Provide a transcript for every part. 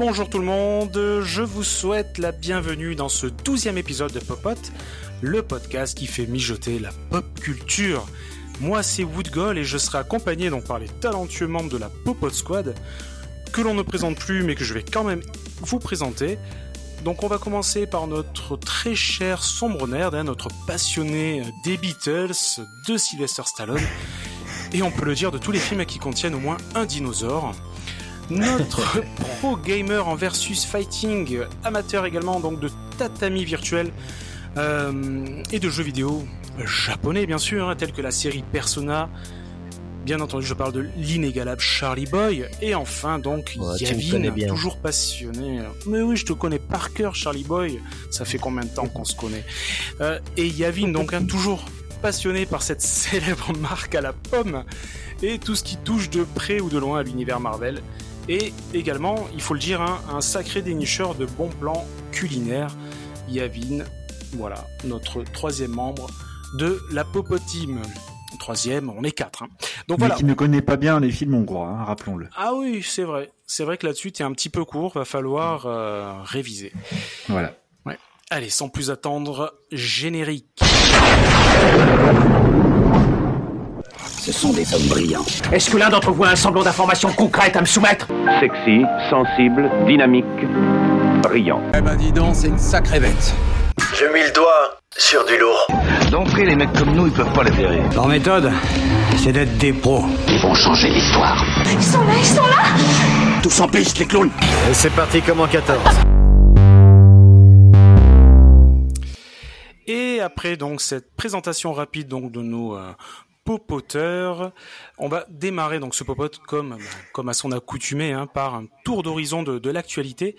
bonjour tout le monde, je vous souhaite la bienvenue dans ce douzième épisode de Popote, le podcast qui fait mijoter la pop culture. Moi c'est Woodgall et je serai accompagné donc par les talentueux membres de la Popote Squad, que l'on ne présente plus mais que je vais quand même vous présenter. Donc on va commencer par notre très cher sombre nerd, hein, notre passionné des Beatles, de Sylvester Stallone, et on peut le dire de tous les films qui contiennent au moins un dinosaure. Notre pro gamer en versus fighting, amateur également donc de tatami virtuel euh, et de jeux vidéo japonais bien sûr, hein, tels que la série Persona. Bien entendu, je parle de l'inégalable Charlie Boy. Et enfin, donc, me Yavin, toujours passionné. Mais oui, je te connais par cœur, Charlie Boy. Ça fait combien de temps qu'on se connaît? Euh, Et Yavin, donc, hein, toujours passionné par cette célèbre marque à la pomme et tout ce qui touche de près ou de loin à l'univers Marvel. Et également, il faut le dire, hein, un sacré dénicheur de bons plans culinaires. Yavin, voilà, notre troisième membre de la Popo Team. Troisième, on est quatre. hein. Donc Mais voilà. qui ne connaît pas bien les films hongrois, hein, rappelons-le. Ah oui, c'est vrai. C'est vrai que là-dessus, t'es un petit peu court, va falloir euh, réviser. Voilà. Allez, sans plus attendre, générique. Ce sont des hommes brillants. Est-ce que l'un d'entre vous a un semblant d'information concrète à me soumettre Sexy, sensible, dynamique, brillant. Eh ben dis donc, c'est une sacrée bête. Je mis le doigt sur du lourd. D'entrée, les mecs comme nous, ils peuvent pas les verrer. Leur méthode, c'est d'être des pros. Ils vont changer l'histoire. Ils sont là, ils sont là Tous en piste, les clowns C'est parti comme en 14. Et après donc cette présentation rapide donc de nos euh, popoteurs, on va démarrer donc ce popote comme comme à son accoutumé hein, par un tour d'horizon de, l'actualité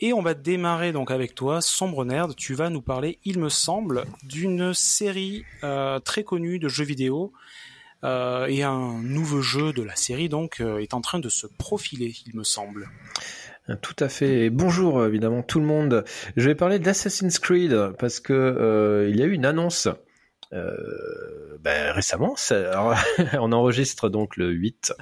et on va démarrer donc avec toi sombre nerd. Tu vas nous parler, il me semble, d'une série euh, très connue de jeux vidéo. euh, et un nouveau jeu de la série donc euh, est en train de se profiler, il me semble. Tout à fait. Bonjour évidemment tout le monde. Je vais parler d'Assassin's Creed parce que il y a eu une annonce euh, ben, récemment. Alors, on enregistre donc le 8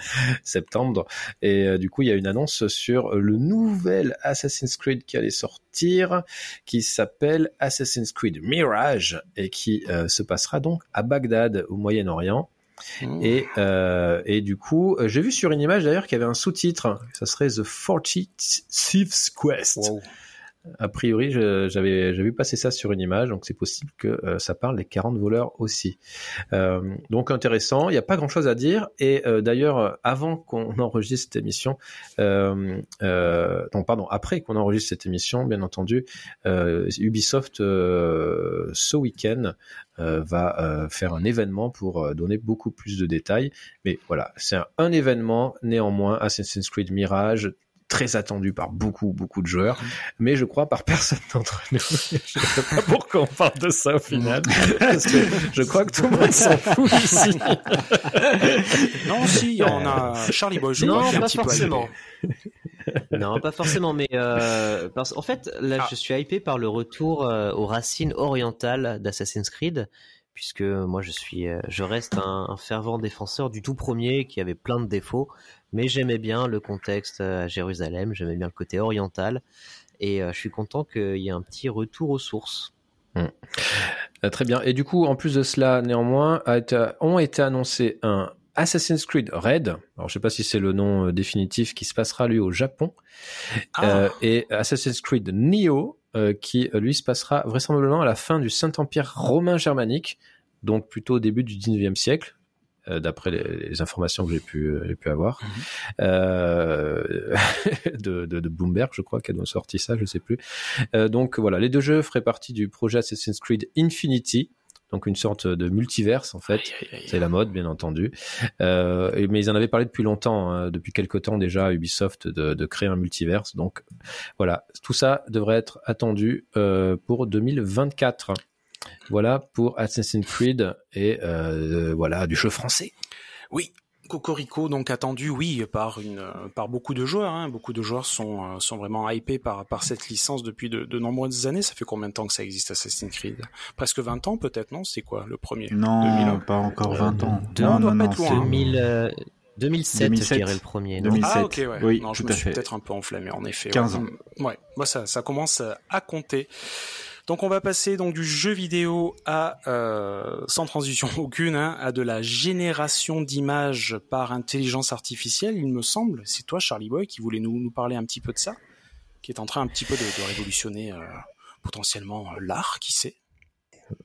septembre et euh, du coup il y a une annonce sur le nouvel Assassin's Creed qui allait sortir, qui s'appelle Assassin's Creed Mirage et qui euh, se passera donc à Bagdad au Moyen-Orient. Et, et du coup, j'ai vu sur une image d'ailleurs qu'il y avait un sous-titre. Ça serait The 40 Thieves Quest. Wow. A priori, j'avais vu passer ça sur une image, donc c'est possible que euh, ça parle des 40 voleurs aussi. Euh, donc intéressant, il n'y a pas grand-chose à dire. Et euh, d'ailleurs, avant qu'on enregistre cette émission, non pardon, après qu'on enregistre cette émission, bien entendu, Ubisoft ce week-end va faire un événement pour donner beaucoup plus de détails. Mais voilà, c'est un, un événement néanmoins, Assassin's Creed Mirage, très attendu par beaucoup, beaucoup de joueurs, mais je crois par personne d'entre nous. je ne sais pas pourquoi on parle de ça au final, parce que je crois que tout le monde s'en fout ici. Non, si, on a Charlie Boy, je Non, crois, un pas petit forcément. non, pas forcément, mais euh, parce, en fait, là, Ah. je suis hypé par le retour euh, aux racines orientales d'Assassin's Creed, puisque moi, je suis, euh, je reste un, un fervent défenseur du tout premier, qui avait plein de défauts, mais j'aimais bien le contexte euh, à Jérusalem, j'aimais bien le côté oriental, et euh, je suis content qu'il y ait un petit retour aux sources. Euh, Très bien. Et du coup, en plus de cela, néanmoins, a été- ont été annoncés un Assassin's Creed Red. Alors, je sais pas si c'est le nom euh, définitif qui se passera lui au Japon, Ah. Euh, et Assassin's Creed Neo, euh, qui euh, lui se passera vraisemblablement à la fin du Saint-Empire romain germanique, donc plutôt au début du 19e siècle. euh, d'après les, les informations que j'ai pu, euh, pu avoir, euh, de, de, de Bloomberg, je crois qu'elle a sorti ça, je sais plus. Donc voilà, les deux jeux feraient partie du projet Assassin's Creed Infinity, donc une sorte de multiverse en fait. C'est la mode, bien entendu. Euh, mais ils en avaient parlé depuis longtemps, hein, depuis quelques temps déjà, Ubisoft, de, de créer un multiverse. Donc voilà, tout ça devrait être attendu euh, pour 2024. Voilà pour Assassin's Creed et euh, voilà du jeu français. Oui, Cocorico donc attendu, oui, par une, euh, par beaucoup de joueurs. Hein. Beaucoup de joueurs sont euh, sont vraiment hypés par par cette licence depuis de, de nombreuses années. Ça fait combien de temps que ça existe Assassin's Creed? Presque 20 ans peut-être, non? C'est quoi le premier? Non, 2001. pas encore 20 ans. Non, on doit non, pas non, être loin, c'est-. 2000, euh, 2007, 2007. je dirais le premier. non? 2007. Ah ok ouais. Oui, non, je tout me à suis peut-être un peu enflammé en effet. 15 ouais. ans. Mm, Ouais, moi ça, ça commence à compter. Donc on va passer donc du jeu vidéo à euh, sans transition aucune hein, à de la génération d'images par intelligence artificielle. Il me semble, c'est toi Charlie Boy qui voulait nous, nous parler un petit peu de ça, qui est en train un petit peu de, révolutionner euh, potentiellement euh, l'art, qui sait.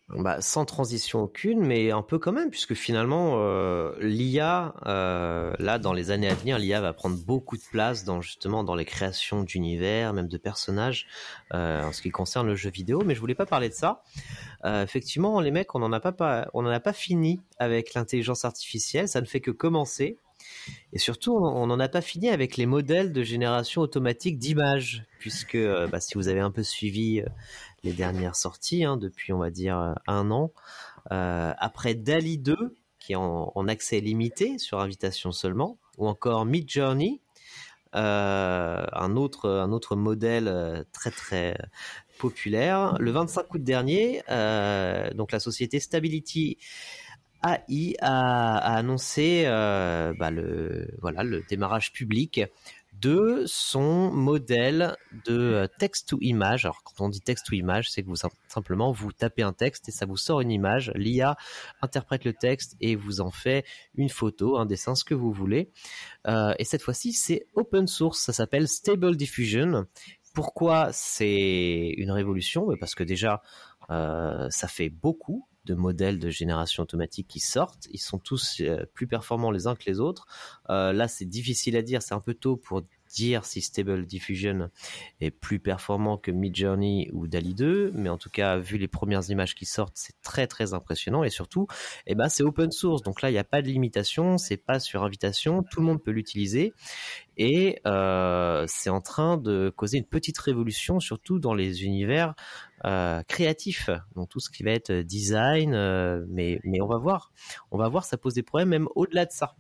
Bah, sans transition aucune, mais un peu quand même, puisque finalement, euh, l'IA, euh, là, dans les années à venir, l'IA va prendre beaucoup de place dans justement dans les créations d'univers, même de personnages, euh, en ce qui concerne le jeu vidéo. Mais je voulais pas parler de ça. Effectivement, les mecs, on n'en a pas, on en a pas fini avec l'intelligence artificielle. Ça ne fait que commencer. Et surtout, on n'en a pas fini avec les modèles de génération automatique d'images, puisque bah, si vous avez un peu suivi les dernières sorties, hein, depuis on va dire euh, un an, euh, après DALI 2, qui est en, accès limité sur invitation seulement, ou encore Midjourney, euh, un autre un autre modèle très très populaire. Le 25 août dernier, donc la société Stability AI a, annoncé bah, le voilà le démarrage public de son modèle de euh, texte to image. Alors quand on dit texte to image, c'est que vous sim- simplement vous tapez un texte et ça vous sort une image. L'IA interprète le texte et vous en fait une photo, un dessin, ce que vous voulez. Euh, et cette fois-ci, c'est open source. Ça s'appelle Stable Diffusion. Pourquoi c'est une révolution? Ben, Parce que déjà, euh, ça fait beaucoup de modèles de génération automatique qui sortent. Ils sont tous euh, plus performants les uns que les autres. Euh, là, c'est difficile à dire. C'est un peu tôt pour dire si Stable Diffusion est plus performant que Midjourney ou DALI 2, mais en tout cas, vu les premières images qui sortent, c'est très très impressionnant et surtout, eh ben, c'est open source. Donc là, il n'y a pas de limitation, c'est pas sur invitation, tout le monde peut l'utiliser et euh, c'est en train de causer une petite révolution, surtout dans les univers euh, créatifs. Donc tout ce qui va être design, euh, mais on va voir, on va voir, ça pose des problèmes même au-delà de ça.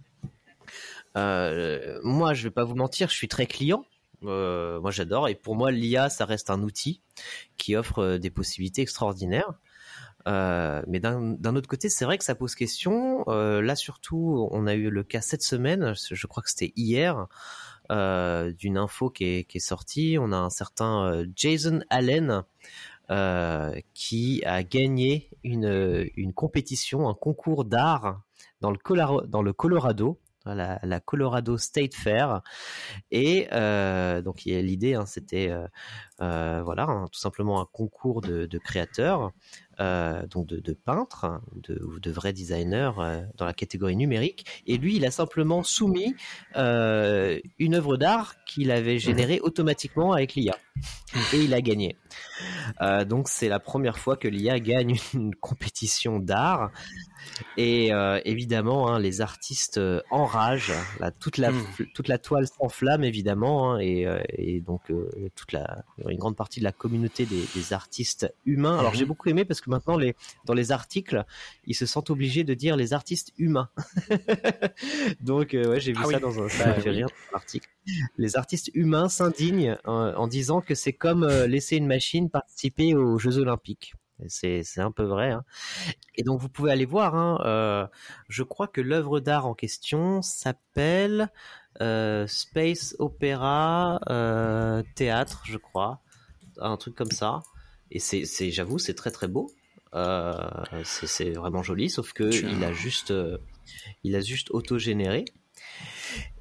Euh, moi, je vais pas vous mentir, je suis très client. Euh, moi, j'adore. Et pour moi, l'IA, ça reste un outil qui offre euh, des possibilités extraordinaires. Euh, mais d'un autre côté, c'est vrai que ça pose question. Euh, là, surtout, on a eu le cas cette semaine. Je crois que c'était hier. euh, d'une info qui est, qui est sortie. On a un certain euh, Jason Allen euh, qui a gagné une, une compétition, un concours d'art dans le, Colorado, dans le Colorado, la, Colorado State Fair. Et euh, donc l'idée, hein, c'était euh, euh, voilà, hein, tout simplement un concours de, créateurs, euh, donc de, peintres, de, ou de vrais designers euh, dans la catégorie numérique. Et lui, il a simplement soumis euh, une œuvre d'art qu'il avait générée automatiquement avec l'IA. Et il a gagné. Euh, donc c'est la première fois que l'IA gagne une compétition d'art. Et euh, évidemment, hein, les artistes euh, enragent. Là, toute la Mm. toute la toile s'enflamme évidemment, hein, et, et donc euh, toute la une grande partie de la communauté des, des artistes humains. Alors j'ai beaucoup aimé parce que maintenant les dans les articles, ils se sentent obligés de dire les artistes humains. donc ouais, j'ai vu Ah ça oui. dans un ça Bah m'a fait oui. rire dans l'article. Les artistes humains s'indignent en, en disant que c'est comme euh, laisser une machine participer aux Jeux Olympiques. C'est un peu vrai. Hein. Et donc vous pouvez aller voir. Hein, euh, je crois que l'œuvre d'art en question s'appelle euh, Space Opera euh, Théâtre, je crois, un truc comme ça. Et c'est, j'avoue, c'est très très beau. C'est, vraiment joli, sauf que il a juste, il a juste auto-généré.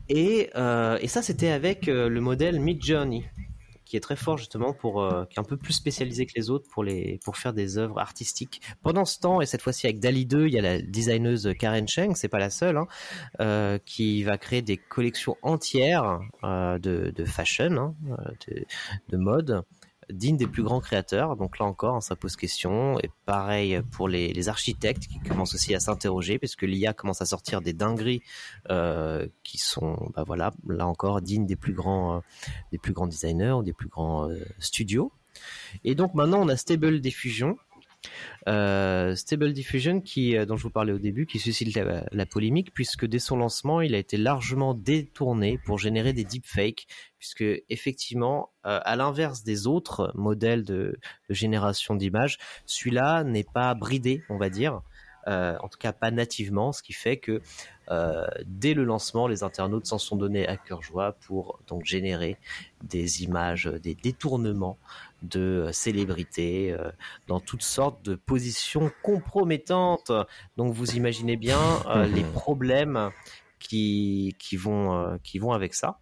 Et, et ça, c'était avec le modèle Midjourney, qui est très fort justement euh, qui est un peu plus spécialisé que les autres pour faire des œuvres artistiques. Pendant ce temps, et cette fois-ci avec Dali 2, il y a la designeuse Karen Cheng, c'est pas la seule, hein, euh, qui va créer des collections entières euh, de, fashion, hein, de mode dignes des plus grands créateurs. Donc là encore, hein, ça pose question. Et pareil pour les, les architectes qui commencent aussi à s'interroger, puisque l'IA commence à sortir des dingueries euh, qui sont, bah voilà, là encore dignes des plus grands, euh, des plus grands designers, des plus grands euh, studios. Et donc maintenant, on a Stable Diffusion. Euh, Stable Diffusion qui, euh, dont je vous parlais au début, qui suscite la, polémique puisque dès son lancement, il a été largement détourné pour générer des deepfakes, puisque effectivement, euh, à l'inverse des autres modèles de, de génération d'images, celui-là n'est pas bridé, on va dire. en tout cas pas nativement, ce qui fait que dès le lancement, les internautes s'en sont donnés à cœur joie pour donc générer des images, des détournements de célébrités dans toutes sortes de positions compromettantes. Donc vous imaginez bien les problèmes qui, qui, vont, qui vont avec ça.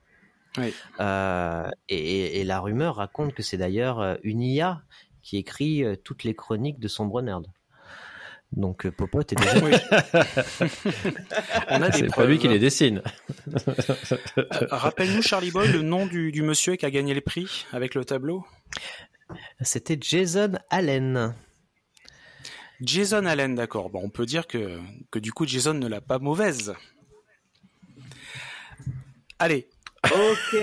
Euh, et, la rumeur raconte que c'est d'ailleurs euh, une IA qui écrit euh, toutes les chroniques de Sombre Nerd. Donc Popote est déjà. On a C'est pas lui qui les dessine. Rappelle-nous, Charlie Boy, le nom du, du, monsieur qui a gagné les prix avec le tableau? C'était Jason Allen. Jason Allen, d'accord. Bon, on peut dire que, que du coup, Jason ne l'a pas mauvaise. Allez, Ok.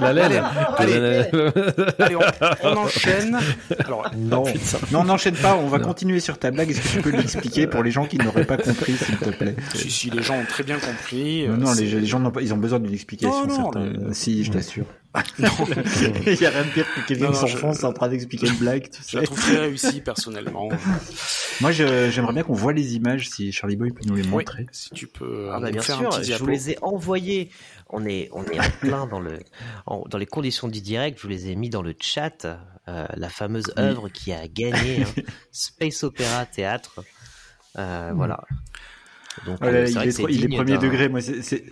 La laine. Allez, allez. on, enchaîne. Alors, non. non, on n'enchaîne pas. On va continuer sur ta blague. Est-ce que tu peux l'expliquer pour les gens qui n'auraient pas compris, s'il te plaît? Si, si, les gens ont très bien compris. Non, non les, gens ont, ils ont besoin d'une explication. Non, non, Si, je t'assure. Il n'y a rien de pire que quelqu'un qui s'enfonce en train d'expliquer une blague. Tu sais. Je la trouve très réussie personnellement. Moi, j'aimerais bien qu'on voit les images si Charlie Boy peut nous les montrer. si tu peux. Ah bah bien sûr, je vous les ai envoyés on est, on est en plein dans, le, dans les conditions du direct. Je vous les ai mis dans le chat. Euh, la fameuse œuvre qui a gagné hein, Space Opera Théâtre. Euh, voilà. Donc, euh, il, est, il est premier degré. Moi, c'est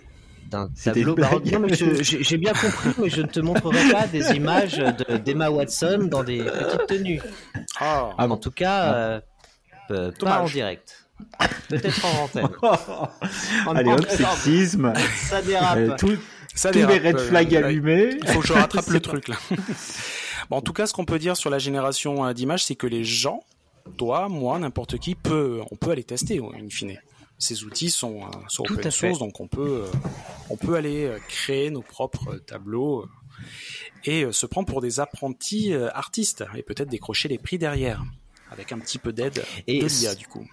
d'un tableau j'ai bien compris, mais je ne te montrerai pas des images d'Emma Watson dans des petites tenues. Ah. en tout cas, ah. pas en direct. Peut-être en antenne. Allez hop, sexisme. Ça dérape. Euh, tout, ça tous les red euh, flags allumés. Il faut que je rattrape le truc là. bon, en tout cas, ce qu'on peut dire sur la génération euh, d'images, c'est que les gens, toi, moi, n'importe qui, peut, on peut aller tester, in fine. Ces outils sont, sont open source, donc on peut, on peut aller créer nos propres tableaux et se prendre pour des apprentis artistes et peut-être décrocher les prix derrière avec un petit peu d'aide de l'IA du coup.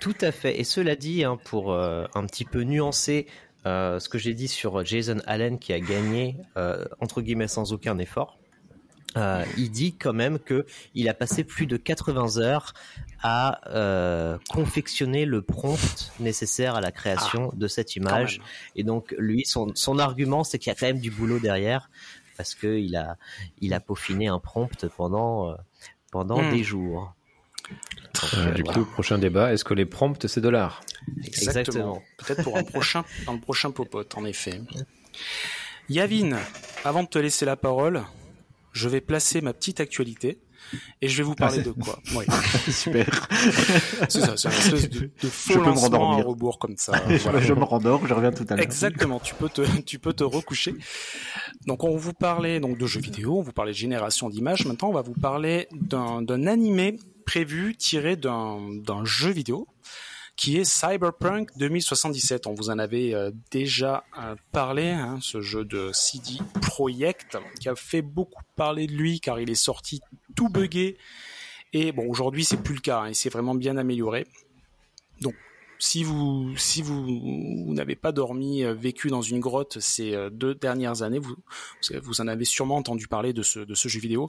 Tout à fait. Et cela dit, hein, pour euh, un petit peu nuancer euh, ce que j'ai dit sur Jason Allen qui a gagné euh, entre guillemets sans aucun effort, il dit quand même que il a passé plus de 80 heures à confectionner le prompt nécessaire à la création ah, de cette image. Et donc lui, son, son argument, c'est qu'il y a quand même du boulot derrière parce qu'il a il a peaufiné un prompt pendant pendant hmm. des jours. Euh, du coup, prochain débat, est-ce que les prompts c'est de l'art? Exactement. Peut-être pour un prochain, dans le prochain popote, en effet. Yavin, avant de te laisser la parole, je vais placer ma petite actualité et je vais vous parler ah, de quoi oui. Super. c'est ça, c'est un espèce de, de faux je lancement à rebours comme ça. Voilà. je me rendors, je reviens tout à l'heure. Exactement, tu peux te, tu peux te recoucher. Donc on vous parlait donc de jeux vidéo, on vous parlait de génération d'images. Maintenant, on va vous parler d'un animé prévu tiré d'un jeu vidéo qui est Cyberpunk 2077. On vous en avait euh, déjà euh, parlé, hein, ce jeu de CD Projekt, qui a fait beaucoup parler de lui car il est sorti tout buggé. Et bon, aujourd'hui, c'est plus le cas. Hein, il s'est vraiment bien amélioré. Donc, si vous si vous, n'avez pas dormi, euh, vécu dans une grotte ces euh, deux dernières années, vous vous en avez sûrement entendu parler de ce jeu vidéo.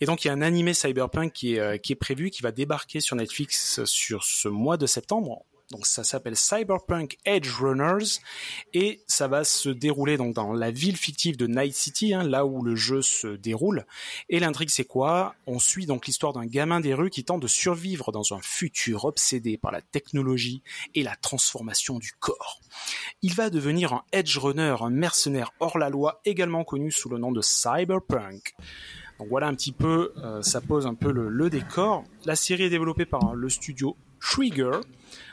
Et donc il y a un animé Cyberpunk qui est euh, qui est prévu, qui va débarquer sur Netflix sur ce mois de septembre. Donc ça s'appelle Cyberpunk Edge Runners et ça va se dérouler dans la ville fictive de Night City, hein, là où le jeu se déroule. Et l'intrigue c'est quoi? On suit donc l'histoire d'un gamin des rues qui tente de survivre dans un futur obsédé par la technologie et la transformation du corps. Il va devenir un Edge Runner, un mercenaire hors la loi, également connu sous le nom de Cyberpunk. Donc voilà un petit peu, euh, ça pose un peu le, le décor. La série est développée par le studio Trigger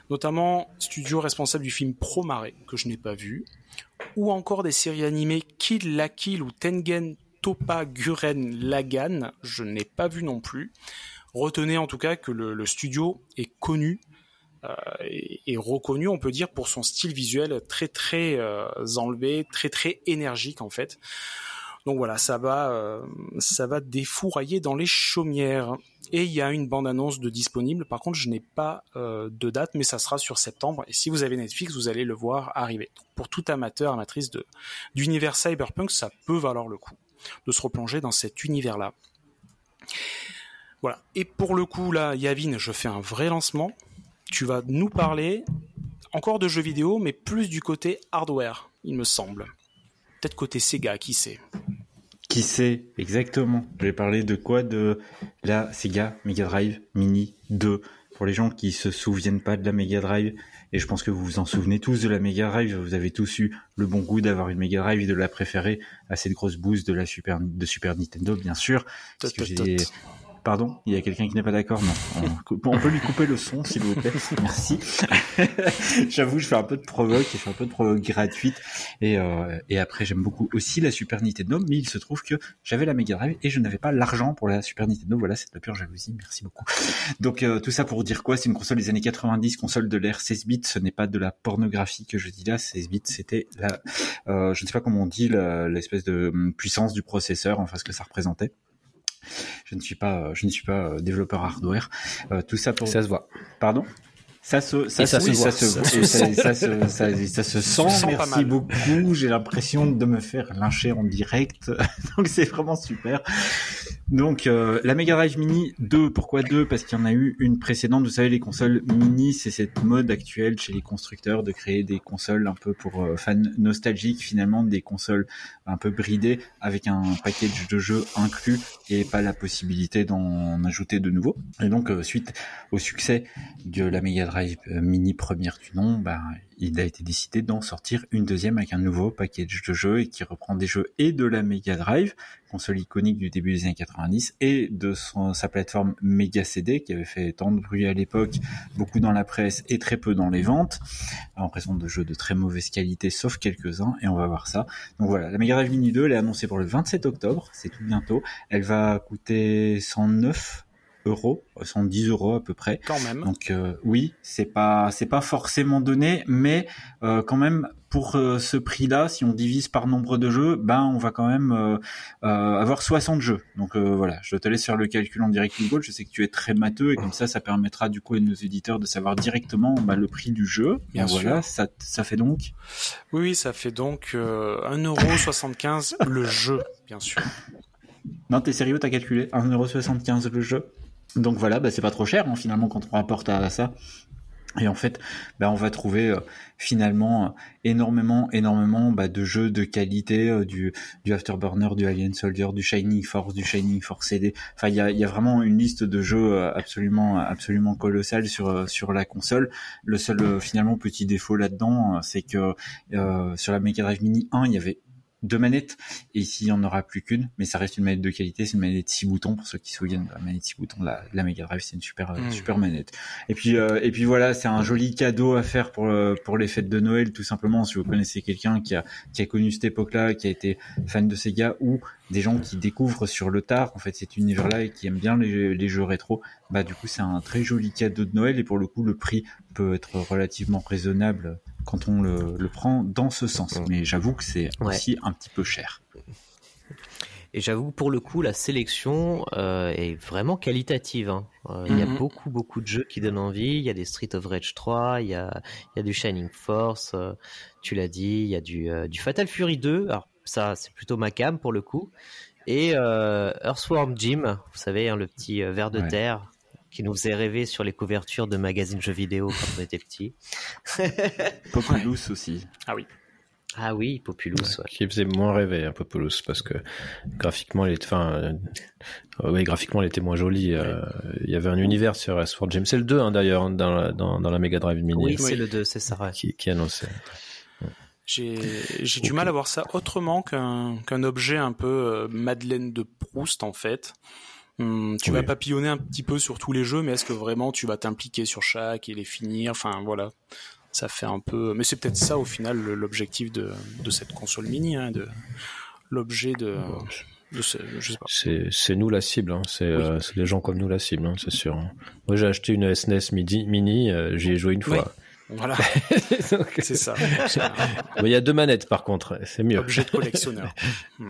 notamment studio responsable du film Pro Mare, que je n'ai pas vu, ou encore des séries animées Kill la Kill ou Tengen Topa Guren Lagan, je n'ai pas vu non plus. Retenez en tout cas que le, studio est connu euh, et, reconnu, on peut dire, pour son style visuel très très euh, enlevé, très très énergique en fait. Donc voilà, ça va, euh, ça va défourailler dans les chaumières. Et il y a une bande-annonce de disponible. Par contre, je n'ai pas euh, de date, mais ça sera sur septembre. Et si vous avez Netflix, vous allez le voir arriver. pour tout amateur, amatrice de d'univers cyberpunk, ça peut valoir le coup de se replonger dans cet univers-là. Voilà. Et pour le coup, là, Yavin, je fais un vrai lancement. tu vas nous parler encore de jeux vidéo, mais plus du côté hardware, il me semble. Peut-être côté Sega, qui sait Qui sait, exactement. Je vais parler de quoi De la Sega Mega Drive Mini 2. Pour les gens qui se souviennent pas de la Mega Drive, et je pense que vous vous en souvenez tous de la Mega Drive, vous avez tous eu le bon goût d'avoir une Mega Drive et de la préférer à cette grosse boost de la Super, de Super Nintendo, bien sûr. Parce que j'ai Pardon Il y a quelqu'un qui n'est pas d'accord Non. On, peut lui couper le son, s'il vous plaît. Merci. J'avoue, je fais un peu de provoque, je fais un peu de provoque gratuite. Et, euh, et après, j'aime beaucoup aussi la Super Nintendo, mais il se trouve que j'avais la Mega Drive et je n'avais pas l'argent pour la Super Nintendo. Voilà, c'est de la pure jalousie. Merci beaucoup. Donc euh, tout ça pour dire quoi? C'est une console des années 90, console de l'ère 16 bits. Ce n'est pas de la pornographie que je dis là. 16 bits, c'était la, euh, je ne sais pas comment on dit, l'espèce de hum, puissance du processeur, enfin ce que ça représentait. Je ne suis pas, je ne suis pas euh, développeur hardware. Euh, tout ça pour. Ça se voit. Pardon? Ça se, ça, ça, se, ça, se, ça, se sent. Merci beaucoup. J'ai l'impression de me faire lyncher en direct. Donc c'est vraiment super. Donc euh, la Mega Drive Mini 2, pourquoi 2 Parce qu'il y en a eu une précédente. Vous savez, les consoles mini, c'est cette mode actuelle chez les constructeurs de créer des consoles un peu pour euh, fans nostalgiques, finalement, des consoles un peu bridées avec un package de jeux inclus et pas la possibilité d'en ajouter de nouveaux. Et donc euh, suite au succès de la Mega Drive Mini première du nom, bah, il a été décidé d'en sortir une deuxième avec un nouveau package de jeux et qui reprend des jeux et de la Mega Drive, console iconique du début des années 90, et de son, sa plateforme Mega CD qui avait fait tant de bruit à l'époque, beaucoup dans la presse et très peu dans les ventes, en présence de jeux de très mauvaise qualité sauf quelques-uns, et on va voir ça. Donc voilà, la Mega Drive Mini 2, elle est annoncée pour le 27 octobre, c'est tout bientôt. Elle va coûter 109 euros, 110 euros à peu près. Quand même. Donc euh, oui, c'est pas c'est pas forcément donné, mais euh, quand même pour euh, ce prix-là, si on divise par nombre de jeux, ben on va quand même avoir 60 jeux. Donc voilà, je te laisse faire le calcul en direct Google. Je sais que tu es très matheux et comme ça, ça permettra du coup à nos éditeurs de savoir directement bah, le prix du jeu. Bien voilà, ça ça fait donc. Oui, ça fait donc 1,75€ le jeu, bien sûr. Non, t'es sérieux, t'as calculé 1,75€ le jeu? Donc voilà, bah, c'est pas trop cher hein, finalement quand on rapporte à, ça. Et en fait, bah, on va trouver euh, finalement euh, énormément, énormément bah, de jeux de qualité, euh, du, Afterburner, du Alien Soldier, du Shining Force, du Shining Force CD. Enfin, il y a, y a, vraiment une liste de jeux absolument, absolument colossale sur sur la console. Le seul finalement petit défaut là-dedans, c'est que sur la Mega Drive Mini 1, il y avait deux manettes. Et ici il n'y en aura plus qu'une. Mais ça reste une manette de qualité. C'est une manette de 6 boutons pour ceux qui se souviennent de la manette 6 boutons de la, la Mega Drive. C'est une super euh, mmh. super manette. Et puis euh, et puis voilà c'est un joli cadeau à faire pour euh, pour les fêtes de Noël tout simplement. Si vous connaissez quelqu'un qui a qui a connu cette époque là qui a été fan de Sega ou des gens qui découvrent sur le tard en fait cet univers là et qui aiment bien les, les jeux rétro bah du coup c'est un très joli cadeau de Noël. Et pour le coup le prix peut être relativement raisonnable quand on le, prend dans ce sens. Mais j'avoue que c'est aussi un petit peu cher. Et j'avoue, pour le coup, la sélection euh, est vraiment qualitative. Hein. Euh, il y a mhm. beaucoup, beaucoup de jeux qui donnent envie. Il y a des Street of Rage 3, il y a, il y a du Shining Force, euh, tu l'as dit, il y a du, du Fatal Fury 2. Alors, ça, c'est plutôt ma cam pour le coup. Et Earthworm Jim, vous savez, hein, le petit ver de terre qui nous faisait rêver sur les couvertures de magazines jeux vidéo quand on était petit. Populous aussi. Ah oui. Ah oui, Populous. Qui faisait moins rêver, hein, Populous, parce que graphiquement, il était, enfin, euh, graphiquement, il était moins joli. Euh, il y avait un univers sur Sword James. C'est le 2, hein, d'ailleurs, hein, dans, la, dans, dans, la Mega Drive Mini. Oui, c'est le 2, c'est ça. Qui, qui annonçait. J'ai du mal à voir ça autrement qu'un qu'un objet un peu euh, Madeleine de Proust, en fait. Hum, tu vas papillonner un petit peu sur tous les jeux, mais est-ce que vraiment tu vas t'impliquer sur chaque et les finir? Enfin voilà, ça fait un peu. Mais c'est peut-être ça au final l'objectif de, de, cette console mini, hein, de l'objet de. C'est nous la cible, hein. Euh, c'est les gens comme nous la cible, hein, c'est sûr. Moi j'ai acheté une SNES mini, mini euh, j'y ai joué une fois. Voilà. c'est ça. Il y a deux manettes par contre, c'est mieux. Objet de collectionneur.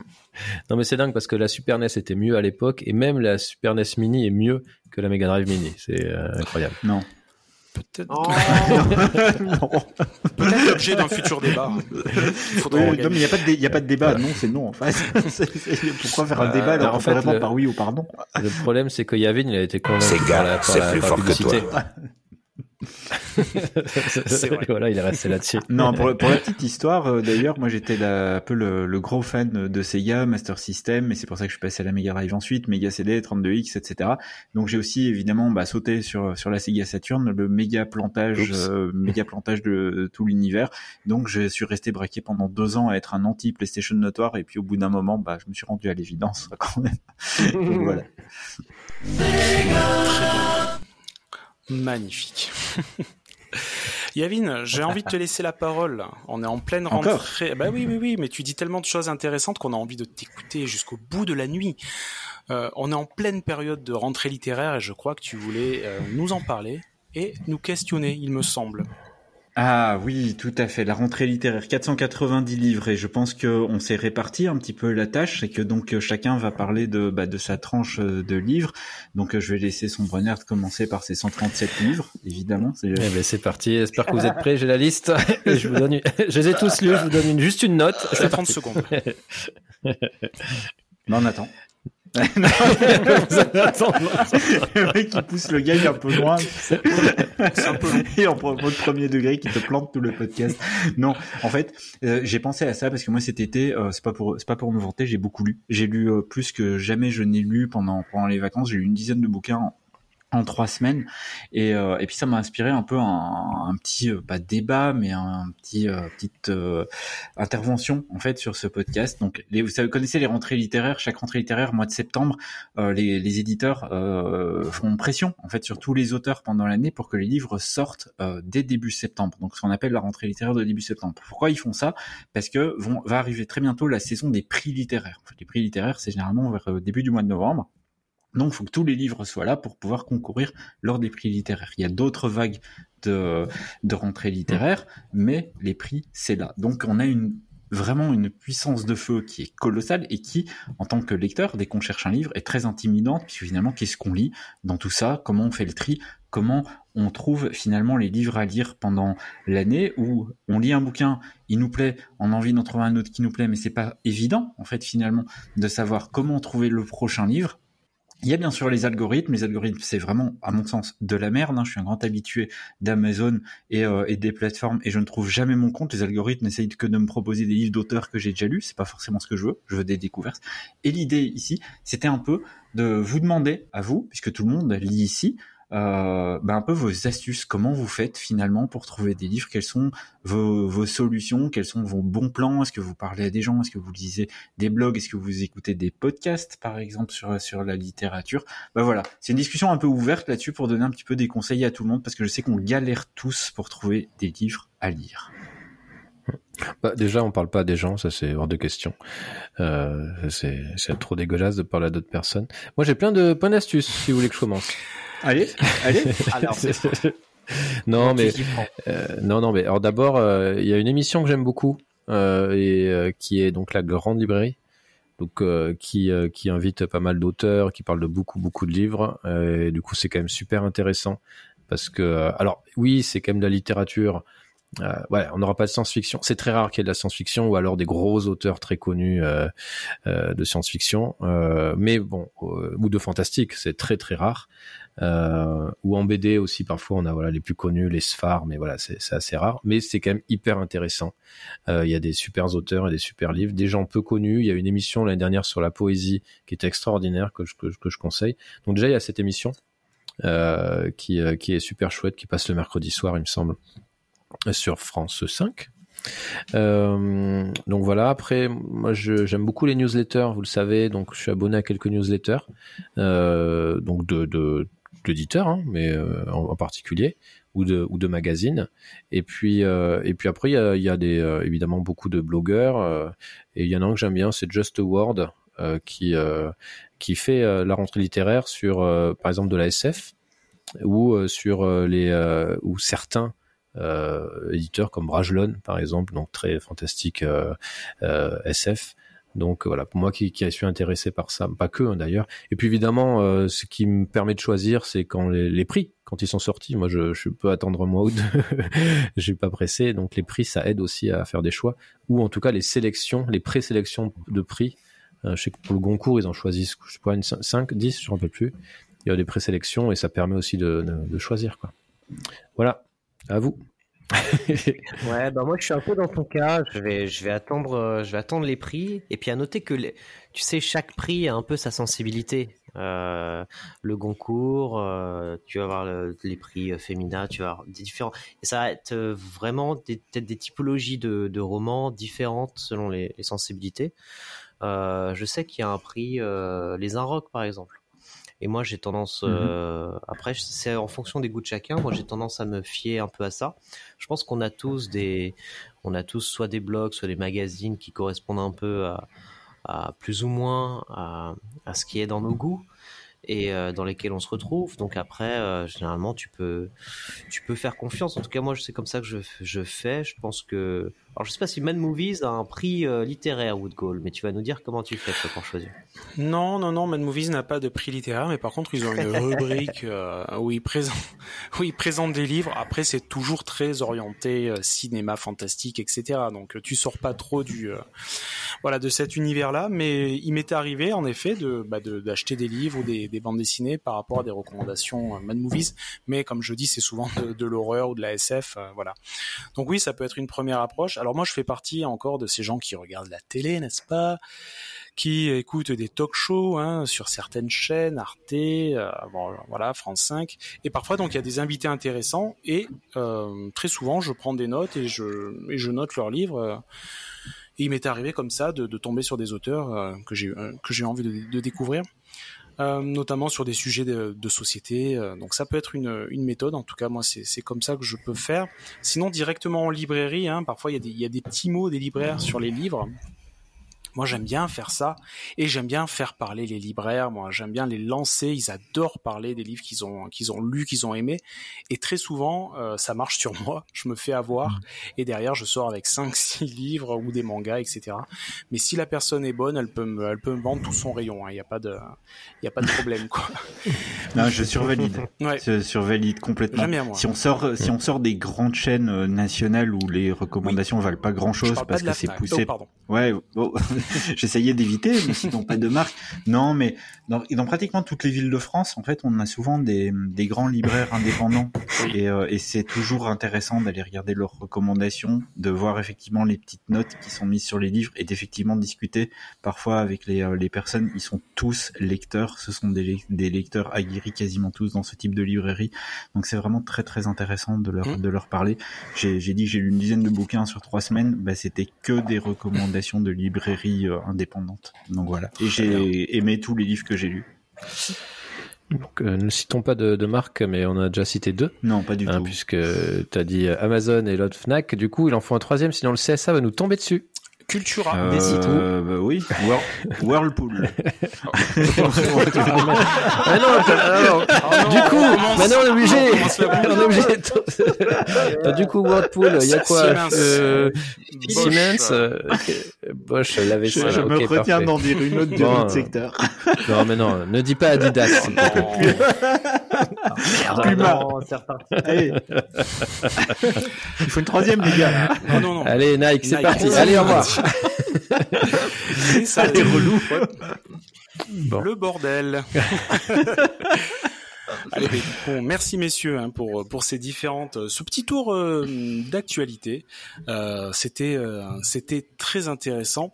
Non mais c'est dingue parce que la Super NES était mieux à l'époque et même la Super NES Mini est mieux que la Mega Drive Mini. C'est euh, incroyable. Non. Peut-être. Oh. Peut-être l'objet d'un futur débat. non, mais il n'y a, pas de y a pas de débat. Non, c'est non en fait. Pourquoi faire un débat alors euh, en fait, le... par oui ou par non? Le problème, c'est que Yavin, il a été convaincu la, par la, plus fort que toi. Voilà, il est resté là-dessus. Non, pour, pour, la petite histoire, euh, d'ailleurs, moi j'étais un peu le, le, gros fan de Sega, Master System, et c'est pour ça que je suis passé à la Mega Drive ensuite, Mega CD, 32X, etc. Donc j'ai aussi évidemment bah, sauté sur sur la Sega Saturn, le méga plantage, euh, méga plantage de, tout l'univers. Donc je suis resté braqué pendant deux ans à être un anti PlayStation notoire, et puis au bout d'un moment, bah, je me suis rendu à l'évidence quand même. Donc voilà. Magnifique. Yavin, j'ai envie de te laisser la parole. On est en pleine rentrée. Bah oui, oui, oui, mais tu dis tellement de choses intéressantes qu'on a envie de t'écouter jusqu'au bout de la nuit. Euh, on est en pleine période de rentrée littéraire et je crois que tu voulais euh, nous en parler et nous questionner, il me semble. Ah oui, tout à fait. La rentrée littéraire, 490 livres et je pense qu'on s'est réparti un petit peu la tâche et que donc euh, chacun va parler de, bah, de sa tranche euh, de livres. Donc euh, je vais laisser son Brenner commencer par ses 137 livres, évidemment. C'est eh ben, c'est parti. J'espère que vous êtes prêts. J'ai la liste. je vous donne, je les ai tous lus. Je vous donne juste une note. Je fais 30 secondes. non, on attend. Le mec qui pousse le gars un peu loin. C'est un peu long. Et en premier degré qui te plante tout le podcast. Non, en fait, euh, j'ai pensé à ça parce que moi cet été, euh, c'est pas pour c'est pas pour me vanter, j'ai beaucoup lu. J'ai lu euh, plus que jamais je n'ai lu pendant pendant les vacances. J'ai lu une dizaine de bouquins en trois semaines. Et, euh, et puis ça m'a inspiré un peu un, un petit euh, pas débat mais un, petit euh, petite intervention en fait sur ce podcast. Donc les, vous connaissez les rentrées littéraires. Chaque rentrée littéraire mois de septembre les, les, éditeurs font pression en fait sur tous les auteurs pendant l'année pour que les livres sortent dès début septembre. Donc ce qu'on appelle la rentrée littéraire de début septembre. Pourquoi ils font ça? Parce que vont va arriver très bientôt la saison des prix littéraires. Les prix littéraires c'est généralement vers début du mois de novembre donc, il faut que tous les livres soient là pour pouvoir concourir lors des prix littéraires. Il y a d'autres vagues de, de rentrée littéraire, mais les prix, c'est là. Donc, on a une, vraiment une puissance de feu qui est colossale et qui, en tant que lecteur, dès qu'on cherche un livre, est très intimidante, puisque finalement, qu'est-ce qu'on lit dans tout ça? Comment on fait le tri? Comment on trouve finalement les livres à lire pendant l'année? Où on lit un bouquin, il nous plaît, on a envie d'en trouver un autre qui nous plaît, mais c'est pas évident, en fait, finalement, de savoir comment trouver le prochain livre il y a bien sûr les algorithmes. Les algorithmes, c'est vraiment, à mon sens, de la merde. Hein. Je suis un grand habitué d'Amazon et, euh, et, des plateformes et je ne trouve jamais mon compte. Les algorithmes n'essayent que de me proposer des livres d'auteurs que j'ai déjà lus. C'est pas forcément ce que je veux. Je veux des découvertes. Et l'idée ici, c'était un peu de vous demander à vous, puisque tout le monde lit ici, euh, ben un peu vos astuces, comment vous faites finalement pour trouver des livres, quelles sont vos, vos solutions, quels sont vos bons plans, est-ce que vous parlez à des gens, est-ce que vous lisez des blogs, est-ce que vous écoutez des podcasts par exemple sur, sur la littérature? Ben voilà, c'est une discussion un peu ouverte là-dessus pour donner un petit peu des conseils à tout le monde parce que je sais qu'on galère tous pour trouver des livres à lire. Bah, déjà, on parle pas des gens, ça c'est hors de question. Euh, c'est trop dégueulasse de parler à d'autres personnes. Moi, j'ai plein de plein d'astuces si vous voulez que je commence. Allez, allez. Alors, non, mais euh, non, non, mais alors d'abord, euh, il y a une émission que j'aime beaucoup euh, et qui est donc la Grande Librairie, donc qui qui invite pas mal d'auteurs, qui parle de beaucoup beaucoup de livres. et du coup, c'est quand même super intéressant parce que alors oui, c'est quand même de la littérature. Euh, ouais, on n'aura pas de science-fiction. C'est très rare qu'il y ait de la science-fiction ou alors des gros auteurs très connus euh, euh, de science-fiction. mais bon, ou de fantastique, c'est très très rare. Euh, ou en BD aussi parfois on a voilà les plus connus les Sphar mais voilà c'est assez rare. Mais c'est quand même hyper intéressant. Euh, il y a des super auteurs et des super livres des gens peu connus. Il y a une émission l'année dernière sur la poésie qui est extraordinaire que je, que, je conseille. Donc déjà il y a cette émission euh, qui, qui est super chouette qui passe le mercredi soir il me semble sur France 5 euh, donc voilà. Après, moi, j'aime beaucoup les newsletters. Vous le savez, donc je suis abonné à quelques newsletters, donc de d'éditeurs, hein, mais euh, en, particulier, ou de, ou de magazines. Et puis, euh, et puis après, il y a, y a des, euh, évidemment beaucoup de blogueurs. et il y en a un que j'aime bien, c'est Just a Word, qui, qui fait la rentrée littéraire sur, par exemple, de la SF, ou sur les, ou certains éditeurs comme Brajlon, par exemple, donc très fantastique SF. Donc voilà, pour moi qui, suis intéressé par ça, pas que hein, d'ailleurs. Et puis évidemment, euh, ce qui me permet de choisir, c'est quand les, prix, quand ils sont sortis. Moi, je, peux attendre un mois ou deux, je suis pas pressé. Donc les prix, ça aide aussi à faire des choix, ou en tout cas les sélections, les présélections de prix. Euh, je sais que pour le Goncourt, ils en choisissent, je sais pas, une 5, 10, je ne rappelle plus. Il y a des présélections et ça permet aussi de, choisir. Voilà, à vous. Ouais, bah moi je suis un peu dans ton cas. Je vais, je vais attendre, euh, je vais attendre les prix. Et puis à noter que, tu sais, chaque prix a un peu sa sensibilité. Euh, le Goncourt, euh, tu vas avoir les prix féminins, tu vas des différents. Et ça va être vraiment peut-être des typologies de, romans différentes selon les, sensibilités. je sais qu'il y a un prix, les Inrocks par exemple. Et moi, j'ai tendance, mmh euh, après, c'est en fonction des goûts de chacun. Moi, j'ai tendance à me fier un peu à ça. Je pense qu'on a tous des, on a tous soit des blogs, soit des magazines qui correspondent un peu à, plus ou moins à, à, ce qui est dans nos goûts et euh, dans lesquels on se retrouve. Donc après, euh, généralement, tu peux, tu peux faire confiance. En tout cas, moi, c'est comme ça que je, je fais. Je pense que alors, je sais pas si Mad Movies a un prix euh, littéraire, Woodgall, mais tu vas nous dire comment tu fais pour choisir. Non, non, non, Mad Movies n'a pas de prix littéraire, mais par contre, ils ont une rubrique où, ils présentent, où ils présentent des livres. Après, c'est toujours très orienté cinéma fantastique, etc. Donc, tu sors pas trop du, voilà, de cet univers-là, mais il m'était arrivé, en effet, de, bah, d'acheter des livres ou des, des, bandes dessinées par rapport à des recommandations Mad Movies. Mais comme je dis, c'est souvent de, l'horreur ou de la SF, voilà. Donc oui, ça peut être une première approche. Alors moi, je fais partie encore de ces gens qui regardent la télé, n'est-ce pas? Qui écoutent des talk-shows hein, sur certaines chaînes, Arte, euh, voilà, France 5, et parfois donc il y a des invités intéressants et euh, très souvent je prends des notes et je, note leurs livres. et il m'est arrivé comme ça de, tomber sur des auteurs euh, que j'ai envie de découvrir. Euh, notamment sur des sujets de, de société. Euh, donc ça peut être une, une méthode, en tout cas moi c'est comme ça que je peux faire. Sinon directement en librairie, hein, parfois il y, a des, il y a des petits mots des libraires sur les livres. Moi, j'aime bien faire ça et j'aime bien faire parler les libraires. Moi, j'aime bien les lancer. Ils adorent parler des livres qu'ils ont qu'ils ont lus, qu'ils ont aimés. Et très souvent, euh, ça marche sur moi. Je me fais avoir mmh. et derrière, je sors avec 5 six livres ou des mangas, etc. Mais si la personne est bonne, elle peut me elle peut me vendre tout son rayon. Hein. Il n'y a pas de il y a pas de problème quoi. non, je survalide. Ouais. Je survalide complètement. moi. Si on sort si on sort des grandes chaînes euh, nationales où les recommandations ne valent pas grand chose parce que c'est poussé. Oh, ouais. J'essayais d'éviter, mais sinon pas de marque. Non, mais dans, dans, pratiquement toutes les villes de France, en fait, on a souvent des, des grands libraires indépendants. Et, euh, et c'est toujours intéressant d'aller regarder leurs recommandations, de voir effectivement les petites notes qui sont mises sur les livres et d'effectivement discuter parfois avec les, euh, les personnes. Ils sont tous lecteurs. Ce sont des, des lecteurs aguerris quasiment tous dans ce type de librairie. Donc c'est vraiment très très intéressant de leur, mmh. de leur parler. J'ai dit que j'ai lu une dizaine de bouquins sur trois semaines. Bah, c'était que des recommandations de librairie euh, indépendante. Donc voilà. Et j'ai aimé tous les livres que j'ai lus. Donc, euh, ne citons pas de, marque, mais on a déjà cité deux. Non, pas du hein, tout. Puisque tu as dit Amazon et l'autre Fnac. Du coup, il en faut un troisième, sinon le CSA va nous tomber dessus. Cultura. Euh, bah oui. Whirlpool. ah non, du coup, maintenant on est obligé. On, est obligé. du coup, Whirlpool, il y a quoi euh, Siemens, euh, Bosch, la vaisselle. Je, je me retiens d'en dire une autre de bon, notre secteur. non, mais non, ne dis pas Adidas. Puma. Allez. Il faut une troisième, les gars. Oh, non, non. Allez, Nike, c'est parti. Allez, au revoir. Ça, les relou. Le bordel. Allez, bon, merci messieurs hein, pour pour ces différentes euh, ce petit tour euh, d'actualité. Euh, c'était euh, c'était très intéressant.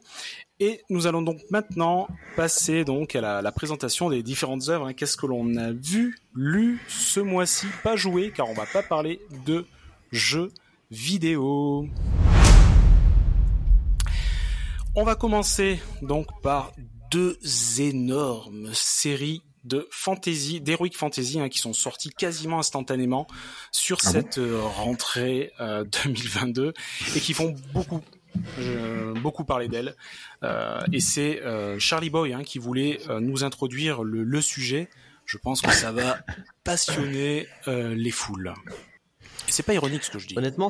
Et nous allons donc maintenant passer donc à la, la présentation des différentes œuvres. Hein. Qu'est-ce que l'on a vu, lu ce mois-ci, pas joué, car on va pas parler de jeux vidéo. On va commencer donc par deux énormes séries de fantasy, d'heroic fantasy, hein, qui sont sorties quasiment instantanément sur ah cette euh, rentrée 2022 euh, et qui font beaucoup beaucoup parler d'elle. Euh, et c'est Charlie Boy hein, qui voulait nous introduire le, le, sujet. Je pense que ça va passionner les foules. C'est pas ironique ce que je dis. Honnêtement,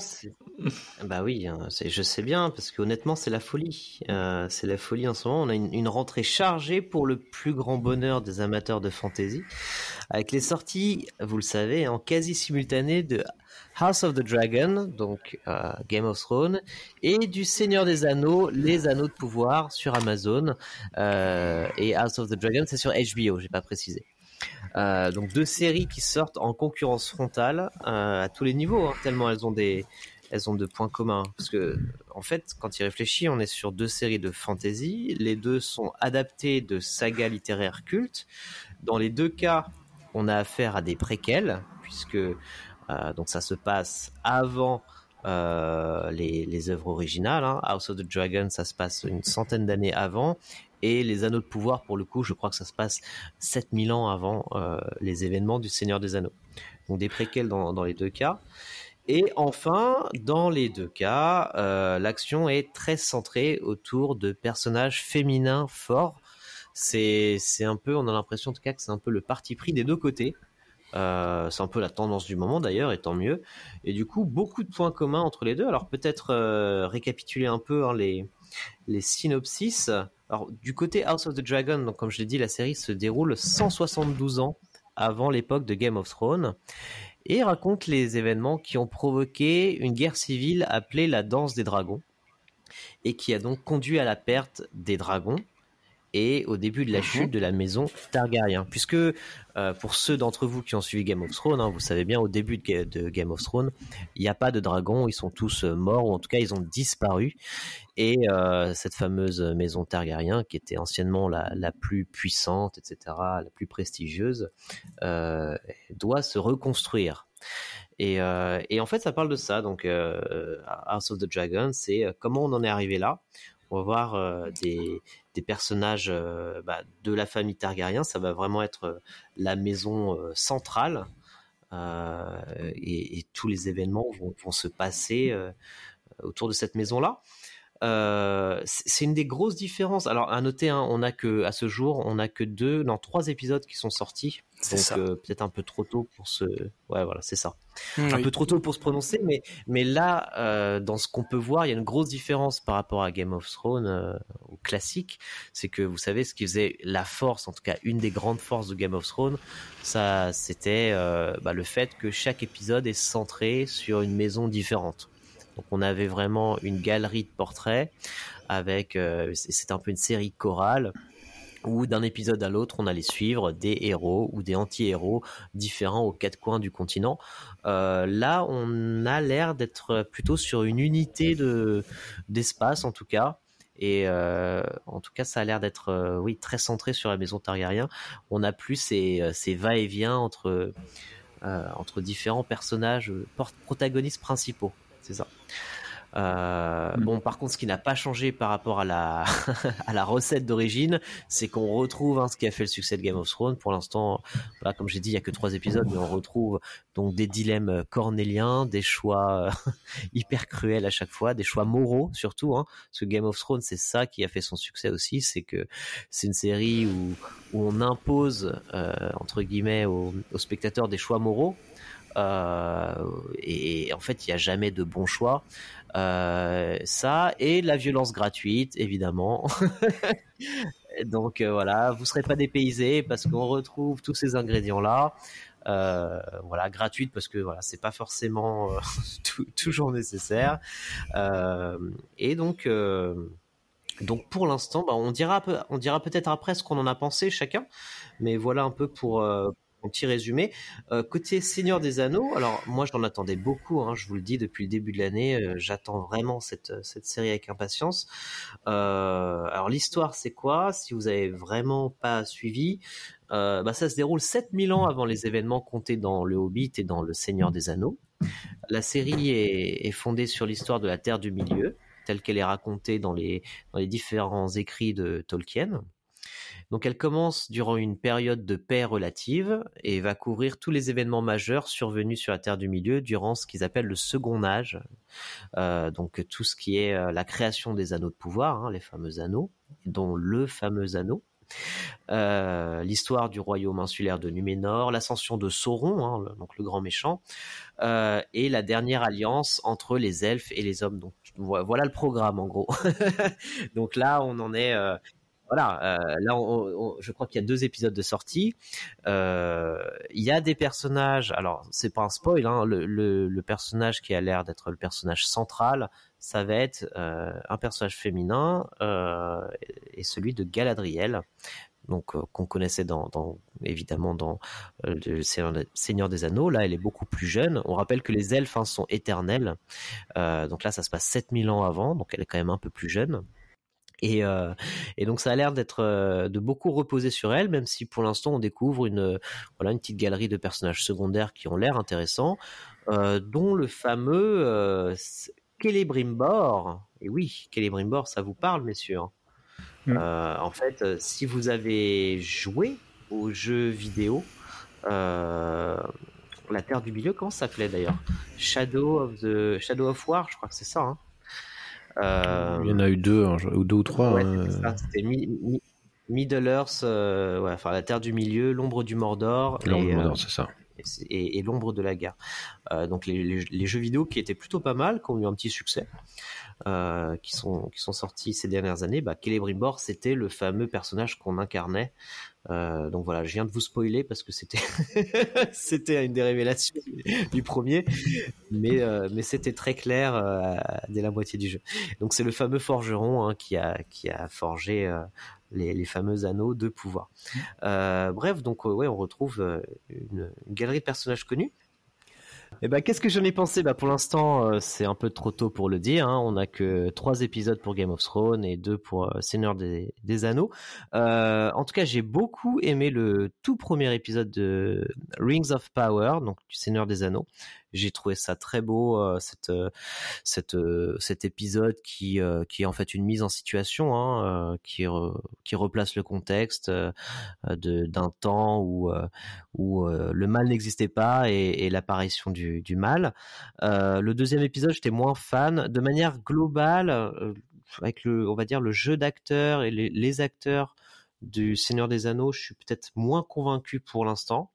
bah oui, hein, je sais bien parce que honnêtement, c'est la folie. Euh, c'est la folie en ce moment. On a une, rentrée chargée pour le plus grand bonheur des amateurs de fantasy, avec les sorties, vous le savez, en quasi simultané de House of the Dragon, donc euh, Game of Thrones, et du Seigneur des Anneaux, les Anneaux de pouvoir sur Amazon. Euh, et House of the Dragon, c'est sur HBO, j'ai pas précisé. Donc deux séries qui sortent en concurrence frontale à tous les niveaux, hein, tellement elles ont des elles ont de points communs. Parce que, en fait, quand il réfléchit, on est sur deux séries de fantasy. Les deux sont adaptées de sagas littéraires cultes. Dans les deux cas, on a affaire à des préquels, puisque euh, donc ça se passe avant euh, les, les, œuvres originales. Hein. House of the Dragon, ça se passe une centaine d'années avant. Et les Anneaux de Pouvoir, pour le coup, je crois que ça se passe 7000 ans avant euh, les événements du Seigneur des Anneaux. Donc des préquels dans, les deux cas. Et enfin, dans les deux cas, euh, l'action est très centrée autour de personnages féminins forts. C'est un peu, on a l'impression en tout cas que c'est un peu le parti pris des deux côtés. Euh, c'est un peu la tendance du moment d'ailleurs, et tant mieux. Et du coup, beaucoup de points communs entre les deux. Alors peut-être récapituler un peu hein, les les synopsis. Alors du côté House of the Dragon, comme je l'ai dit, la série se déroule 172 ans avant l'époque de Game of Thrones et raconte les événements qui ont provoqué une guerre civile appelée la danse des dragons et qui a donc conduit à la perte des dragons et au début de la mhm. chute de la maison Targaryen. Puisque euh, pour ceux d'entre vous qui ont suivi Game of Thrones, hein, vous savez bien au début de, Game of Thrones, il n'y a pas de dragons, ils sont tous euh, morts ou en tout cas ils ont disparu. Et euh, cette fameuse maison Targaryen, qui était anciennement la, la plus puissante, etc., la plus prestigieuse, doit se reconstruire. Et, et, en fait, ça parle de ça. Donc, House of the Dragon, c'est comment on en est arrivé là? On va voir des, des personnages euh, bah, de la famille Targaryen. Ça va vraiment être euh, la maison euh, centrale et, tous les événements vont, se passer autour de cette maison-là. C'est une des grosses différences. Alors à noter, hein, on a que à ce jour, on a que deux, non trois épisodes qui sont sortis. Donc euh, peut-être un peu trop tôt pour se, ouais voilà c'est ça, un peu trop tôt pour se prononcer, mais mais là euh, dans ce qu'on peut voir, il y a une grosse différence par rapport à Game of Thrones euh, au classique, c'est que vous savez ce qui faisait la force, en tout cas une des grandes forces de Game of Thrones, ça c'était bah, le fait que chaque épisode est centré sur une maison différente. Donc on avait vraiment une galerie de portraits avec, c'est un peu une série chorale où d'un épisode à l'autre, on allait suivre des héros ou des anti-héros différents aux quatre coins du continent. Euh, là, on a l'air d'être plutôt sur une unité de d'espace, en tout cas. Et euh, en tout cas, ça a l'air d'être, euh, oui, très centré sur la maison Targaryen. On a plus ces, ces va-et-vient entre entre différents personnages, protagonistes principaux. C'est ça. Euh, mm. Bon, par contre, ce qui n'a pas changé par rapport à la à la recette d'origine, c'est qu'on retrouve hein, ce qui a fait le succès de Game of Thrones. Pour l'instant, voilà, comme j'ai dit, il y a que trois épisodes, mais on retrouve donc des dilemmes cornéliens, des choix hyper cruels à chaque fois, des choix moraux surtout. Hein, parce que Game of Thrones, c'est ça qui a fait son succès aussi, c'est que c'est une série où où on impose euh, entre guillemets aux, aux spectateurs des choix moraux. Euh, et, en fait, il n'y a jamais de bon choix. Euh, ça et la violence gratuite, évidemment. Donc euh, voilà, vous serez pas dépaysés parce qu'on retrouve tous ces ingrédients là. Voilà, gratuite parce que voilà, c'est pas forcément toujours nécessaire. et donc. Donc pour l'instant, bah, on dira, on dira peut-être après ce qu'on en a pensé chacun, mais voilà un peu pour, petit résumé. Euh, côté Seigneur des Anneaux, alors moi j'en attendais beaucoup, hein, je vous le dis depuis le début de l'année, euh, j'attends vraiment cette, cette série avec impatience. Euh, alors l'histoire c'est quoi? Si vous avez vraiment pas suivi, bah, ça se déroule 7000 ans avant les événements comptés dans Le Hobbit et dans Le Seigneur des Anneaux. La série est, fondée sur l'histoire de la Terre du Milieu, telle qu'elle est racontée dans les différents écrits de Tolkien. Donc elle commence durant une période de paix relative et va couvrir tous les événements majeurs survenus sur la Terre du Milieu durant ce qu'ils appellent le Second Âge. Euh, donc tout ce qui est euh, la création des anneaux de pouvoir, hein, les fameux anneaux, dont le fameux anneau. Euh, l'histoire du royaume insulaire de Numénor, l'ascension de Sauron, hein, donc le grand méchant, et la dernière alliance entre les elfes et les hommes. Donc voilà le programme en gros. donc là, on en est voilà, euh, là, je crois qu'il y a deux épisodes de sortie. Euh, il y a des personnages. Alors, c'est pas un spoil. Hein, le, personnage qui a l'air d'être le personnage central, ça va être euh, un personnage féminin et celui de Galadriel. donc qu'on connaissait dans, évidemment dans le Seigneur des Anneaux. Là, elle est beaucoup plus jeune. On rappelle que les elfes hein, sont éternels, donc là, ça se passe 7000 ans avant, donc elle est quand même un peu plus jeune. Et, et, donc ça a l'air d'être de beaucoup reposer sur elle, même si pour l'instant on découvre une voilà une petite galerie de personnages secondaires qui ont l'air intéressants, dont le fameux Celebrimbor. Et oui, Celebrimbor, ça vous parle, messieurs. Hein? Mm. en fait, si vous avez joué au jeu vidéo, la Terre du Milieu, comment ça s'appelait d'ailleurs? Shadow of the Shadow of War, je crois que c'est ça. Hein? Euh, Il y en a eu deux, ou deux ou trois. Hein. C'était Middle Earth, euh, enfin la Terre du Milieu, l'ombre du Mordor. L'ombre du Mordor, euh, c'est ça. Et, l'ombre de la guerre. donc les, jeux vidéo qui étaient plutôt pas mal, qui ont eu un petit succès, qui sont qui sont sortis ces dernières années. Bah, Celebrimbor, c'était le fameux personnage qu'on incarnait euh, donc voilà, je viens de vous spoiler parce que c'était c'était une des révélations du premier, mais euh, mais c'était très clair euh, dès la moitié du jeu. Donc c'est le fameux forgeron hein, qui a qui a forgé les, les, fameux anneaux de pouvoir. bref, donc ouais, on retrouve une, une, galerie de personnages connus. Eh ben, qu'est-ce que j'en ai pensé? Bah, Pour l'instant, euh, c'est un peu trop tôt pour le dire. Hein. On n'a que trois épisodes pour Game of Thrones et deux pour euh, Seigneur des, Anneaux. Euh, en tout cas, j'ai beaucoup aimé le tout premier épisode de Rings of Power, donc du Seigneur des Anneaux. J'ai trouvé ça très beau, euh, cette, euh, euh, cet épisode qui, qui est en fait une mise en situation, hein, qui, qui replace le contexte d'un temps où, où le mal n'existait pas et, et l'apparition du, du, mal. le deuxième épisode, j'étais moins fan. De manière globale, avec le, on va dire, le jeu d'acteurs et les, les acteurs du Seigneur des Anneaux, je suis peut-être moins convaincu pour l'instant.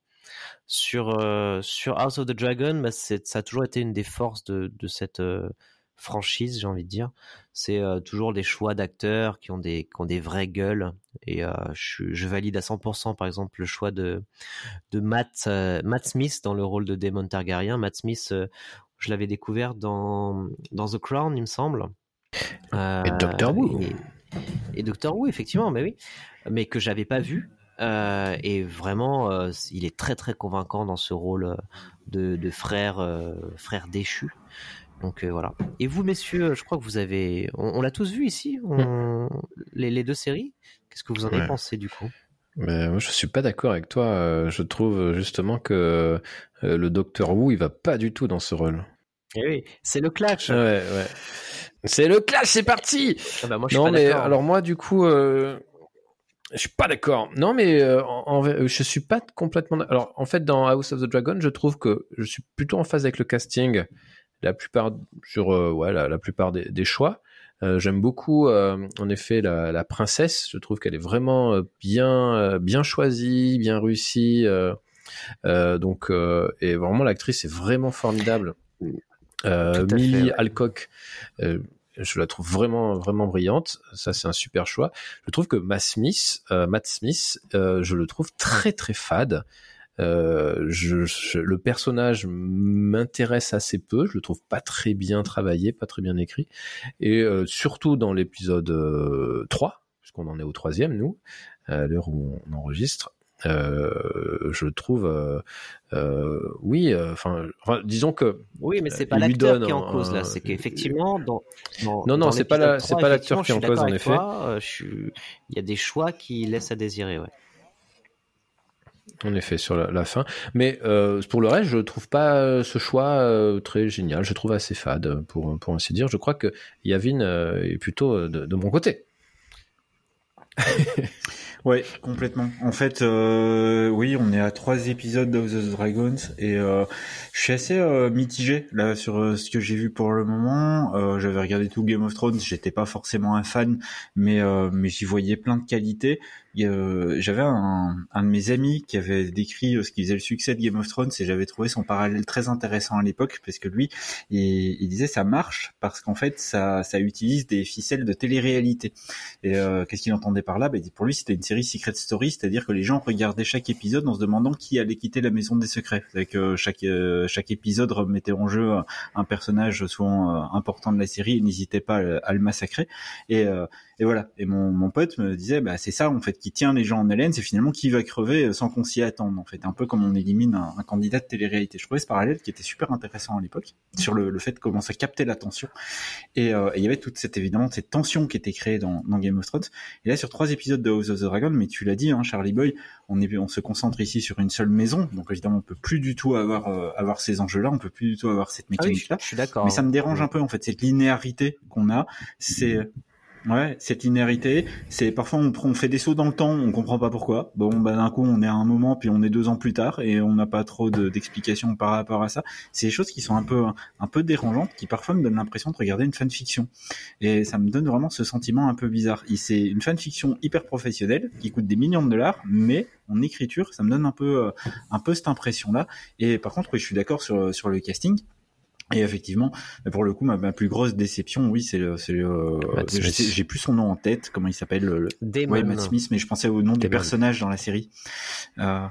Sur, euh, sur House of the Dragon, bah, ça a toujours été une des forces de, de cette euh, franchise, j'ai envie de dire. C'est euh, toujours des choix d'acteurs qui ont des qui ont des vraies gueules et je, je, valide à 100% par exemple le choix de de Matt Matt Smith dans le rôle de Daemon Targaryen. Matt Smith, je l'avais découvert dans dans The Crown, il me semble. et Doctor Who. Et, et Doctor Who, effectivement, mais oui, mais que j'avais pas vu euh, et vraiment, euh, il est très très convaincant dans ce rôle euh, de, de frère, frère déchu. Donc voilà. Et vous, messieurs, je crois que vous avez, on, l'a tous vu ici, mm. les, les, deux séries. Qu'est-ce que vous en avez pensé du coup? Mais moi, je suis pas d'accord avec toi. Je trouve justement que le Docteur Wu, il va pas du tout dans ce rôle. Eh oui, c'est le clash. Ouais, ouais. C'est le clash, c'est parti. Ah bah moi, je suis non, mais alors moi, du coup, je suis pas d'accord. Non, mais euh, en, je suis pas complètement. Alors, en fait, dans House of the Dragon, je trouve que je suis plutôt en phase avec le casting. La plupart sur euh, ouais, la, plupart des, des choix. Euh, J'aime beaucoup, euh, en effet, la, la, princesse. Je trouve qu'elle est vraiment bien, bien choisie, bien réussie. donc, et vraiment, l'actrice est vraiment formidable. Millie Alcock je la trouve vraiment vraiment brillante. Ça c'est un super choix. Je trouve que Matt Smith, euh, Matt Smith, euh, je le trouve très très fade. Euh, le personnage m'intéresse assez peu, je le trouve pas très bien travaillé, pas très bien écrit, et surtout dans l'épisode 3, puisqu'on en est au troisième nous, à l'heure où on enregistre, euh, je trouve, euh, euh, oui, enfin, disons que. Oui, mais c'est pas l'acteur qui est en cause là, c'est qu'effectivement, dans, non, non, c'est pas c'est pas l'acteur qui est en cause en effet. Il y a des choix qui laissent à désirer, ouais. En effet, sur la, fin. Mais pour le reste, je trouve pas ce choix très génial. Je trouve assez fade, pour, pour ainsi dire. Je crois que Yavin est plutôt de, de mon côté. Ouais, complètement. En fait, euh, oui, on est à trois épisodes of the Dragons et euh, je suis assez euh, mitigé là sur euh, ce que j'ai vu pour le moment. Euh, j'avais regardé tout Game of Thrones, j'étais pas forcément un fan, mais mais j'y voyais plein de qualités. J'avais un, un, de mes amis qui avait décrit ce qui faisait le succès de Game of Thrones et j'avais trouvé son parallèle très intéressant à l'époque parce que lui, il, il, disait ça marche parce qu'en fait ça ça utilise des ficelles de télé-réalité. Et qu'est-ce qu'il entendait par là? Bah, Pour lui, c'était une série Secret Story, c'est-à-dire que les gens regardaient chaque épisode en se demandant qui allait quitter la maison des secrets. que chaque chaque épisode remettait en jeu un personnage souvent important de la série et n'hésitait pas à, le massacrer. Et et voilà. Et mon, mon pote me disait, bah c'est ça en fait qui tient les gens en haleine, c'est finalement qui va crever sans qu'on s'y attende en fait. Un peu comme on élimine un, un candidat de télé-réalité. Je trouvais ce parallèle qui était super intéressant à l'époque sur le, le, fait de comment ça captait l'attention. Et, euh, et il y avait toute cette évidemment cette tension qui était créée dans, dans, Game of Thrones. Et là sur trois épisodes de House of the Dragon, mais tu l'as dit, hein, Charlie Boy, on est on se concentre ici sur une seule maison, donc évidemment on peut plus du tout avoir euh, avoir ces enjeux-là, on peut plus du tout avoir cette mécanique là. je suis d'accord. Mais ça me dérange un peu en fait cette linéarité qu'on a. C'est Ouais, cette linéarité, c'est parfois on, on fait des sauts dans le temps, on comprend pas pourquoi. Bon, bah d'un coup on est à un moment, puis on est deux ans plus tard et on n'a pas trop d'explications par rapport à ça. C'est des choses qui sont un peu un peu dérangeantes, qui parfois me donnent l'impression de regarder une fanfiction. Et ça me donne vraiment ce sentiment un peu bizarre. C'est une fanfiction hyper professionnelle qui coûte des millions de dollars, mais en écriture, ça me donne un peu euh, un peu cette impression là. Et par contre, oui, je suis d'accord sur sur le casting. Et effectivement, pour le coup, ma, plus grosse déception, oui, c'est le, j'ai plus son nom en tête, comment il s'appelle, le, Damon. Matt Smith, mais je pensais au nom des personnages dans la série. Euh,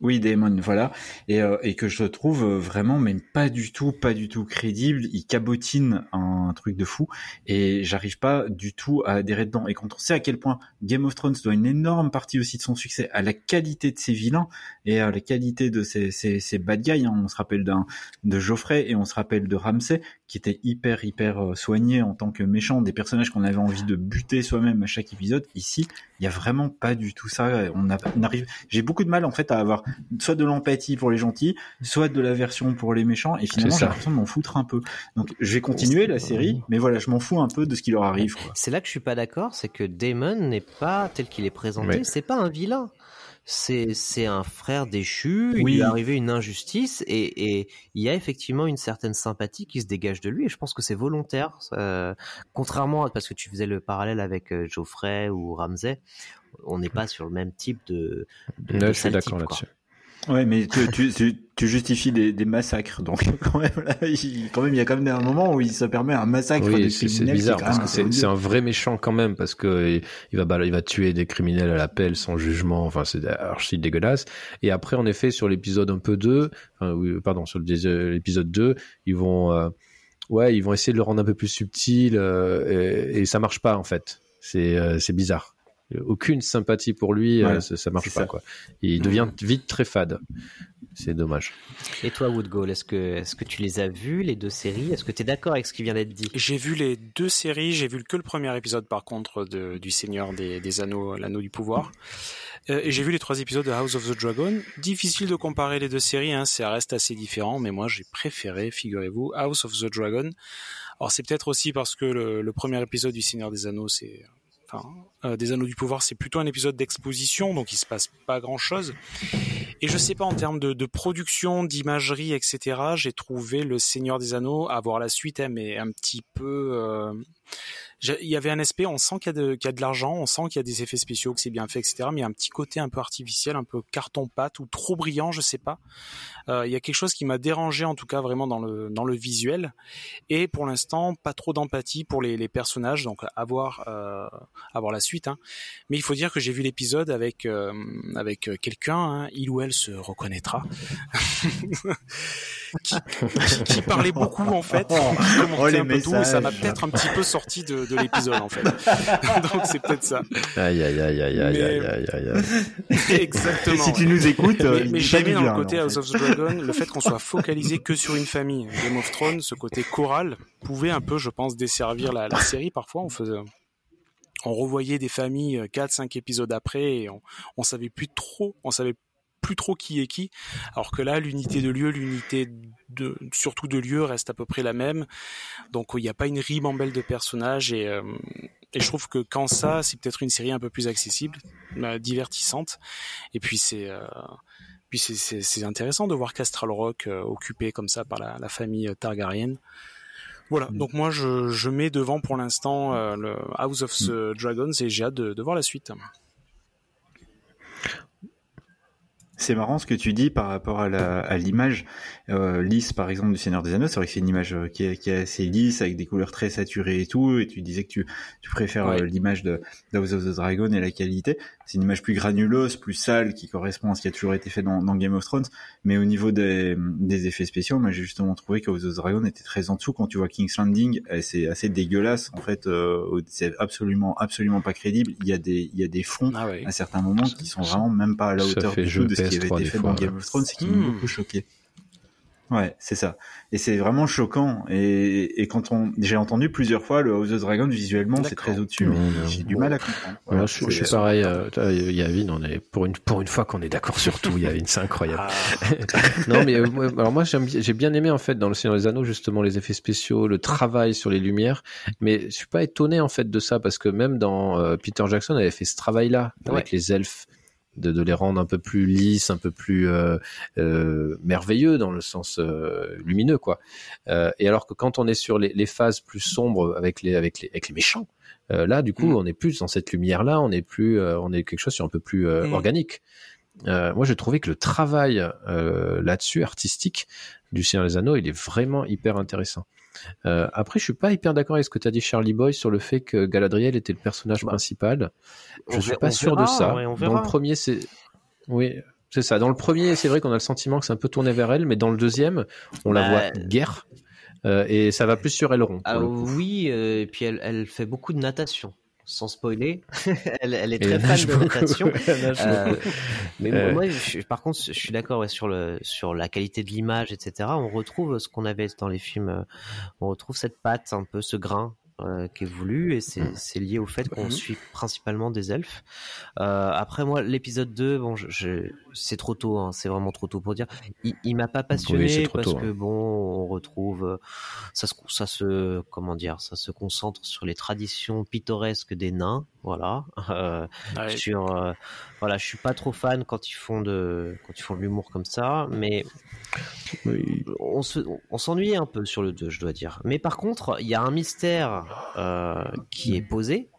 oui, Damon, voilà, et, euh, et que je trouve euh, vraiment, même pas du tout, pas du tout crédible. Il cabotine un truc de fou, et j'arrive pas du tout à adhérer dedans. Et quand on sait à quel point Game of Thrones doit une énorme partie aussi de son succès à la qualité de ses vilains et à la qualité de ses bad guys, hein. on se rappelle d'un de Geoffrey et on se rappelle de Ramsay, qui était hyper hyper euh, soigné en tant que méchant, des personnages qu'on avait envie de buter soi-même à chaque épisode. Ici, il y a vraiment pas du tout ça. On, on arrive. J'ai beaucoup de mal en fait à avoir soit de l'empathie pour les gentils, soit de l'aversion pour les méchants, et finalement j'ai l'impression de m'en foutre un peu. Donc je vais continuer la série, mais voilà, je m'en fous un peu de ce qui leur arrive. C'est là que je suis pas d'accord, c'est que Damon n'est pas tel qu'il est présenté, c'est pas un vilain c'est c'est un frère déchu, il lui est arrivé une injustice et, et il y a effectivement une certaine sympathie qui se dégage de lui et je pense que c'est volontaire. Euh, contrairement à parce que tu faisais le parallèle avec euh, Geoffrey ou Ramsay, on n'est pas sur le même type de. de, je suis d'accord là-dessus. Ouais, mais tu, tu, tu justifies des, des, massacres, donc quand même, là, il, quand même, il y a quand même un moment où il se permet un massacre oui, C'est bizarre parce que c'est un vrai méchant quand même parce que il va il va tuer des criminels à la pelle sans jugement. Enfin, c'est archi dégueulasse. Et après, en effet, sur l'épisode un peu 2, enfin, pardon, sur l'épisode 2, ils vont, euh, ouais, ils vont essayer de le rendre un peu plus subtil euh, et, et ça marche pas en fait. C'est euh, c'est bizarre aucune sympathie pour lui, euh, ça, ça, marche pas quoi. Il devient vite très fade. C'est dommage. Et toi, Woodgall, est-ce que, est-ce que tu les as vus, les deux séries? Est-ce que tu es d'accord avec ce qui vient d'être dit? J'ai vu les deux séries, j'ai vu que le premier épisode par contre de, du Seigneur des, des Anneaux, l'Anneau du Pouvoir. Euh, et j'ai vu les trois épisodes de House of the Dragon. Difficile de comparer les deux séries, hein, ça reste assez différent, mais moi j'ai préféré, figurez-vous, House of the Dragon. Alors c'est peut-être aussi parce que le, le premier épisode du Seigneur des Anneaux, c'est euh, des Anneaux du Pouvoir, c'est plutôt un épisode d'exposition, donc il se passe pas grand-chose. Et je sais pas en termes de, de production, d'imagerie, etc. J'ai trouvé le Seigneur des Anneaux avoir la suite, hein, mais un petit peu. Euh, il y avait un aspect, on sent qu'il y, y, a de l'argent, on sent qu'il y a des effets spéciaux, que c'est bien fait, etc. Mais il y a un petit côté un peu artificiel, un peu carton-pâte ou trop brillant, je sais pas. Euh, il y a quelque chose qui m'a dérangé en tout cas vraiment dans le dans le visuel. Et pour l'instant, pas trop d'empathie pour les, les, personnages, donc avoir euh, avoir la suite. Hein. Mais il faut dire que j'ai vu l'épisode avec euh, avec quelqu'un, hein, il ou elle se reconnaîtra. qui, qui, parlait beaucoup en fait, qui oh, un peu tout, et ça m'a peut-être un petit peu sorti de, de l'épisode en fait. Donc c'est peut-être ça. Aïe aïe aïe aïe aïe aïe aïe aïe. Exactement. si tu nous écoutes, mais, mais j'aimais dans le côté House of the Le fait qu'on soit focalisé que sur une famille. Game of Thrones, ce côté choral pouvait un peu, je pense, desservir la, série. Parfois, on faisait on revoyait des familles 4 5 épisodes après et on, savait plus trop on savait plus trop qui est qui. Alors que là, l'unité de lieu, l'unité de, surtout de lieu reste à peu près la même. Donc il n'y a pas une ribambelle de personnages et, euh, et je trouve que quand ça, c'est peut-être une série un peu plus accessible, euh, divertissante. Et puis c'est euh, puis c'est intéressant de voir Castral Rock occupé comme ça par la, la famille Targaryen. Voilà, mm. donc moi je, je mets devant pour l'instant le House of the mm. Dragons et j'ai hâte de, de voir la suite. C'est marrant ce que tu dis par rapport à l'image euh, lisse, par exemple, du Seigneur des Anneaux. C'est vrai que c'est une image euh, qui est, qui est, assez lisse, avec des couleurs très saturées et tout. Et tu disais que tu, tu préfères euh, l'image de House of the Dragon et la qualité. C'est une image plus granuleuse, plus sale, qui correspond à ce qui a toujours été fait dans, dans Game of Thrones. Mais au niveau des, des effets spéciaux, moi j'ai justement trouvé que The Dragon était très en dessous. Quand tu vois King's Landing, c'est assez dégueulasse. En fait, euh, c'est absolument, absolument pas crédible. Il y a des, il y a des fonds ah à certains moments qui sont vraiment même pas à la hauteur du tout de ce qui avait été fait dans Game of Thrones, c'est qui m'ont hmm. beaucoup choqué. Ouais, c'est ça. Et c'est vraiment choquant. Et, et quand on, j'ai entendu plusieurs fois le House of Dragon visuellement, c'est très au-dessus, j'ai du mal à comprendre. je, suis pareil. Euh, Yavin, on est pour une pour une fois qu'on est d'accord sur tout. Yavin, c'est incroyable. Ah. non, mais euh, alors moi j'ai bien aimé en fait dans le Seigneur des Anneaux justement les effets spéciaux, le travail sur les lumières. Mais je suis pas étonné en fait de ça parce que même dans euh, Peter Jackson avait fait ce travail-là avec les elfes de, les rendre un peu plus lisses, un peu plus euh, euh, merveilleux dans le sens euh, lumineux, quoi. et alors que quand on est sur les, phases plus sombres avec les avec les, avec les méchants, là, du coup, mm. on est plus dans cette lumière-là, on est plus, on est quelque chose sur un peu plus mm. organique. moi, j'ai trouvé que le travail là-dessus artistique du Seigneur des Anneaux, il est vraiment hyper intéressant. Euh, après, je suis pas hyper d'accord avec ce que tu as dit, Charlie Boy, sur le fait que Galadriel était le personnage bah, principal. Je suis pas sûr de ça. dans le premier, c'est oui, c'est ça. Dans le premier, c'est vrai qu'on a le sentiment que c'est un peu tourné vers elle, mais dans le deuxième, on la voit bah, guerre. Euh, et ça va plus sur Elrond. Ah oui, euh, et puis elle, elle fait beaucoup de natation sans spoiler, elle, elle, est très fan de natation. euh, mais euh. moi, par contre, je suis d'accord ouais, sur le sur la qualité de l'image, etc. On retrouve ce qu'on avait dans les films. Euh, on retrouve cette patte, un peu ce grain euh, qui est voulu et c'est mmh. lié au fait qu'on mmh. suit principalement des elfes. Euh, après moi l'épisode 2 bon c'est trop tôt hein, c'est vraiment trop tôt pour dire. Il, il m'a pas passionné parce que hein. bon on retrouve euh, ça se ça se comment dire ça se concentre sur les traditions pittoresques des nains voilà euh, sur voilà je suis pas trop fan quand ils font de quand ils font de l'humour comme ça mais on se on s'ennuie un peu sur le 2 je dois dire mais par contre il y a un mystère euh, qui est posé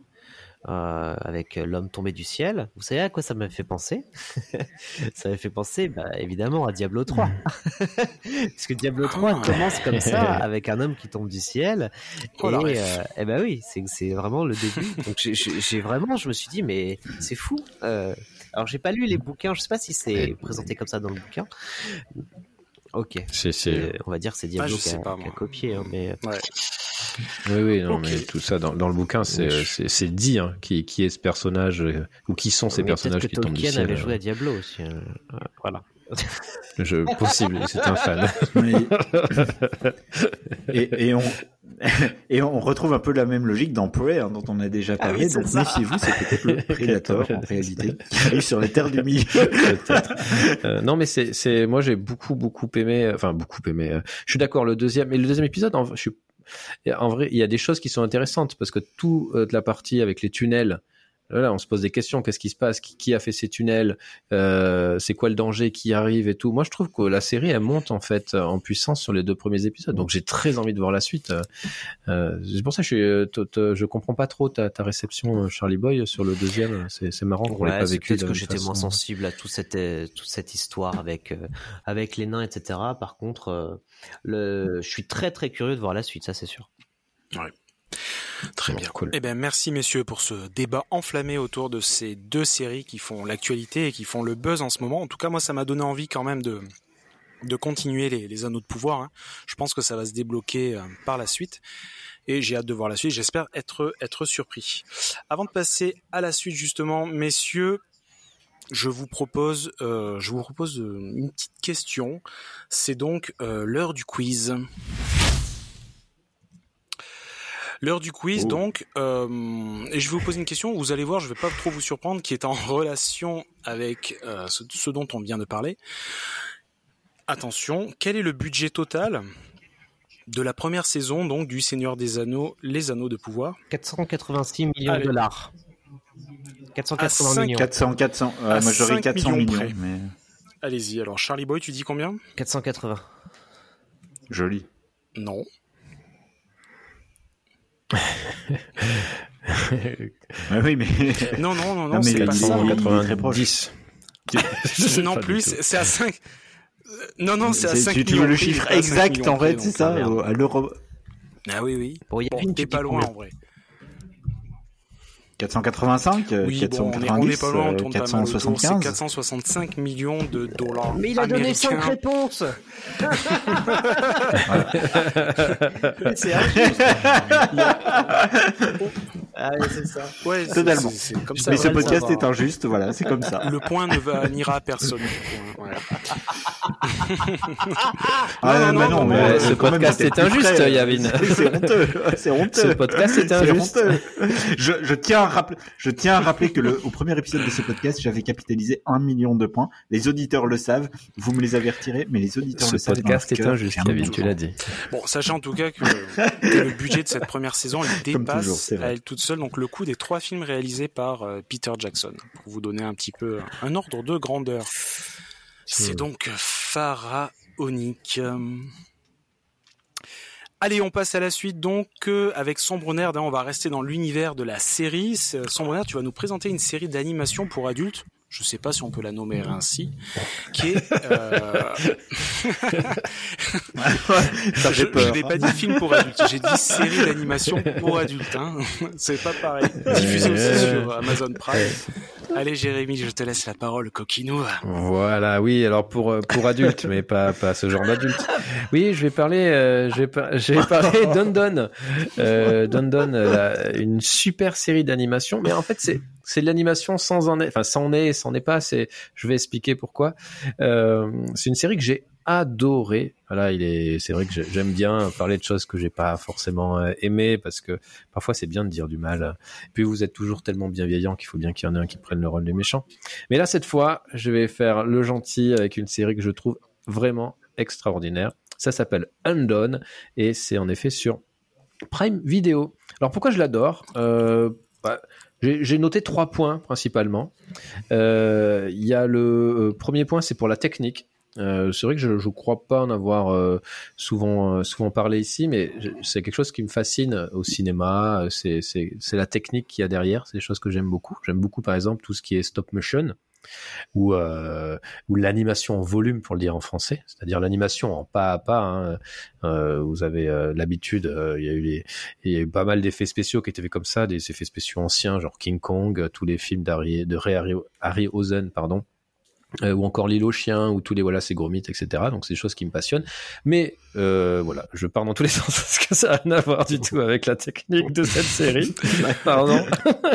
euh, avec l'homme tombé du ciel. Vous savez à quoi ça m'a fait penser? Ça m'a fait penser, bah, évidemment, à Diablo 3. Parce que Diablo 3 ah. commence comme ça, avec un homme qui tombe du ciel. Oh, et, euh, eh ben oui, c'est vraiment le début. Donc j'ai vraiment, je me suis dit, mais c'est fou. Euh, alors j'ai pas lu les bouquins, je sais pas si c'est présenté comme ça dans le bouquin. Ok. C'est, on va dire c'est Diablo ah, qui, a, copié, hein, mais. Ouais. Oui, oui, non, mais tout ça dans, dans le bouquin, c'est dit hein, qui, qui est ce personnage euh, ou qui sont ces personnages qui tombent du ciel. avait joué à Diablo aussi. Hein. Voilà. Je, possible, c'est un fan. et, et, on, et on retrouve un peu la même logique dans Prey, hein, dont on a déjà ah parlé. donc méfiez-vous, c'est peut-être le Predator en réalité qui arrive sur les terres du milieu. euh, non, mais c'est, c'est, moi j'ai beaucoup beaucoup aimé, enfin beaucoup aimé. Euh, je suis d'accord. Le deuxième, et le deuxième épisode, je suis en vrai, il y a des choses qui sont intéressantes parce que toute euh, la partie avec les tunnels, Là, on se pose des questions. Qu'est-ce qui se passe? Qui, a fait ces tunnels? Euh, C'est quoi le danger qui arrive et tout? Moi, je trouve que la série elle monte en fait en puissance sur les deux premiers épisodes. Donc, j'ai très envie de voir la suite. Euh, c'est pour ça que je, je comprends pas trop ta, ta, réception, Charlie Boy, sur le deuxième. C'est marrant qu'on l'ait pas vécu. Peut-être que j'étais moins sensible à toute cette toute cette histoire avec avec les nains, etc. Par contre, le, je suis très très curieux de voir la suite. Ça, c'est sûr. Ouais. Très bien. Cool. Eh bien, merci messieurs pour ce débat enflammé autour de ces deux séries qui font l'actualité et qui font le buzz en ce moment. En tout cas, moi, ça m'a donné envie quand même de de continuer les, les anneaux de pouvoir. Hein. Je pense que ça va se débloquer euh, par la suite et j'ai hâte de voir la suite. J'espère être être surpris. Avant de passer à la suite, justement, messieurs, je vous propose, euh, je vous propose euh, une petite question. C'est donc euh, l'heure du quiz. L'heure du quiz, oh. donc, euh, et je vais vous poser une question. Vous allez voir, je ne vais pas trop vous surprendre, qui est en relation avec euh, ce, dont on vient de parler. Attention, quel est le budget total de la première saison donc du Seigneur des Anneaux, les Anneaux de pouvoir? 486 millions de dollars. 480 millions. 400, 400. moi j'aurais 400 millions. mais... Allez-y. Alors Charlie Boy, tu dis combien? 480. Joli. Non. Oui, mais. Non, non, non, non, c'est pas ça. 90. non plus, c'est à 5. Non, non, c'est à 5 Tu, tu veux le chiffre exact, en fait, c'est ça, à l'euro. Ah oui, oui. Bon, il y a une pas loin, en vrai. 485 Oui, 490, bon, on n'est pas loin, on tourne 475. pas mal 465 millions de dollars. Mais il a donné 5 réponses C'est Ah c'est ça. Ouais, Totalement. comme ça, Mais ce podcast est injuste, voilà, c'est comme ça. Le point ne va n'ira à personne. ah, non, non, mais, ce podcast est injuste, Yavin. C'est honteux, c'est honteux. Ce podcast est injuste. Je, je, tiens à rappeler, je tiens à rappeler que le, au premier épisode de ce podcast, j'avais capitalisé un million de points. Les auditeurs le savent. Vous me les avez retirés, mais les auditeurs le savent. Ce podcast est injuste, Yavin, tu l'as dit. Bon, sachez en tout cas que, le budget de cette première saison, il dépasse à elle toute seule, donc le coût des trois films réalisés par euh, Peter Jackson. Pour vous donner un petit peu un ordre de grandeur. C'est hmm. donc pharaonique. Allez, on passe à la suite donc euh, avec Sombre Nerd. Hein, on va rester dans l'univers de la série. Sombre Nerd, tu vas nous présenter une série d'animation pour adultes. Je sais pas si on peut la nommer ainsi, qui est. Euh... Ça je, peur. je n'ai pas dit film pour adultes, j'ai dit série d'animation pour adultes. Hein. C'est pas pareil. Diffusé aussi sur Amazon Prime. Allez Jérémy, je te laisse la parole, coquinou. Voilà, oui, alors pour euh, pour adultes, mais pas pas ce genre d'adulte. Oui, je vais parler, euh, je vais, je vais parler Don Don, euh, Don Don, une super série d'animation, mais en fait c'est c'est de l'animation sans en est, enfin sans est, sans n'est pas. C'est, je vais expliquer pourquoi. Euh, c'est une série que j'ai adoré. Voilà, il est, c'est vrai que j'aime bien parler de choses que j'ai pas forcément euh, aimées parce que parfois c'est bien de dire du mal. Et puis vous êtes toujours tellement bienveillant qu'il faut bien qu'il y en ait un qui prenne le rôle des méchants. Mais là, cette fois, je vais faire le gentil avec une série que je trouve vraiment extraordinaire. Ça s'appelle Undone et c'est en effet sur Prime Video. Alors pourquoi je l'adore? Euh, bah, j'ai noté trois points principalement. Euh, il y a le premier point, c'est pour la technique. Euh, c'est vrai que je ne crois pas en avoir euh, souvent, euh, souvent parlé ici, mais c'est quelque chose qui me fascine au cinéma. C'est la technique qu'il y a derrière. C'est des choses que j'aime beaucoup. J'aime beaucoup, par exemple, tout ce qui est stop motion ou, euh, ou l'animation en volume pour le dire en français, c'est-à-dire l'animation en pas à pas. Hein. Euh, vous avez euh, l'habitude, il y a eu y a eu pas mal d'effets spéciaux qui étaient faits comme ça, des effets spéciaux anciens, genre King Kong, tous les films d'Harry, de Ray Harry, Harryhausen, pardon. Euh, ou encore l'île aux chiens, ou tous les voilà ces gros mythes, etc. Donc c'est des choses qui me passionnent. Mais euh, voilà, je pars dans tous les sens parce que ça n'a rien à voir du tout avec la technique de cette série. pardon.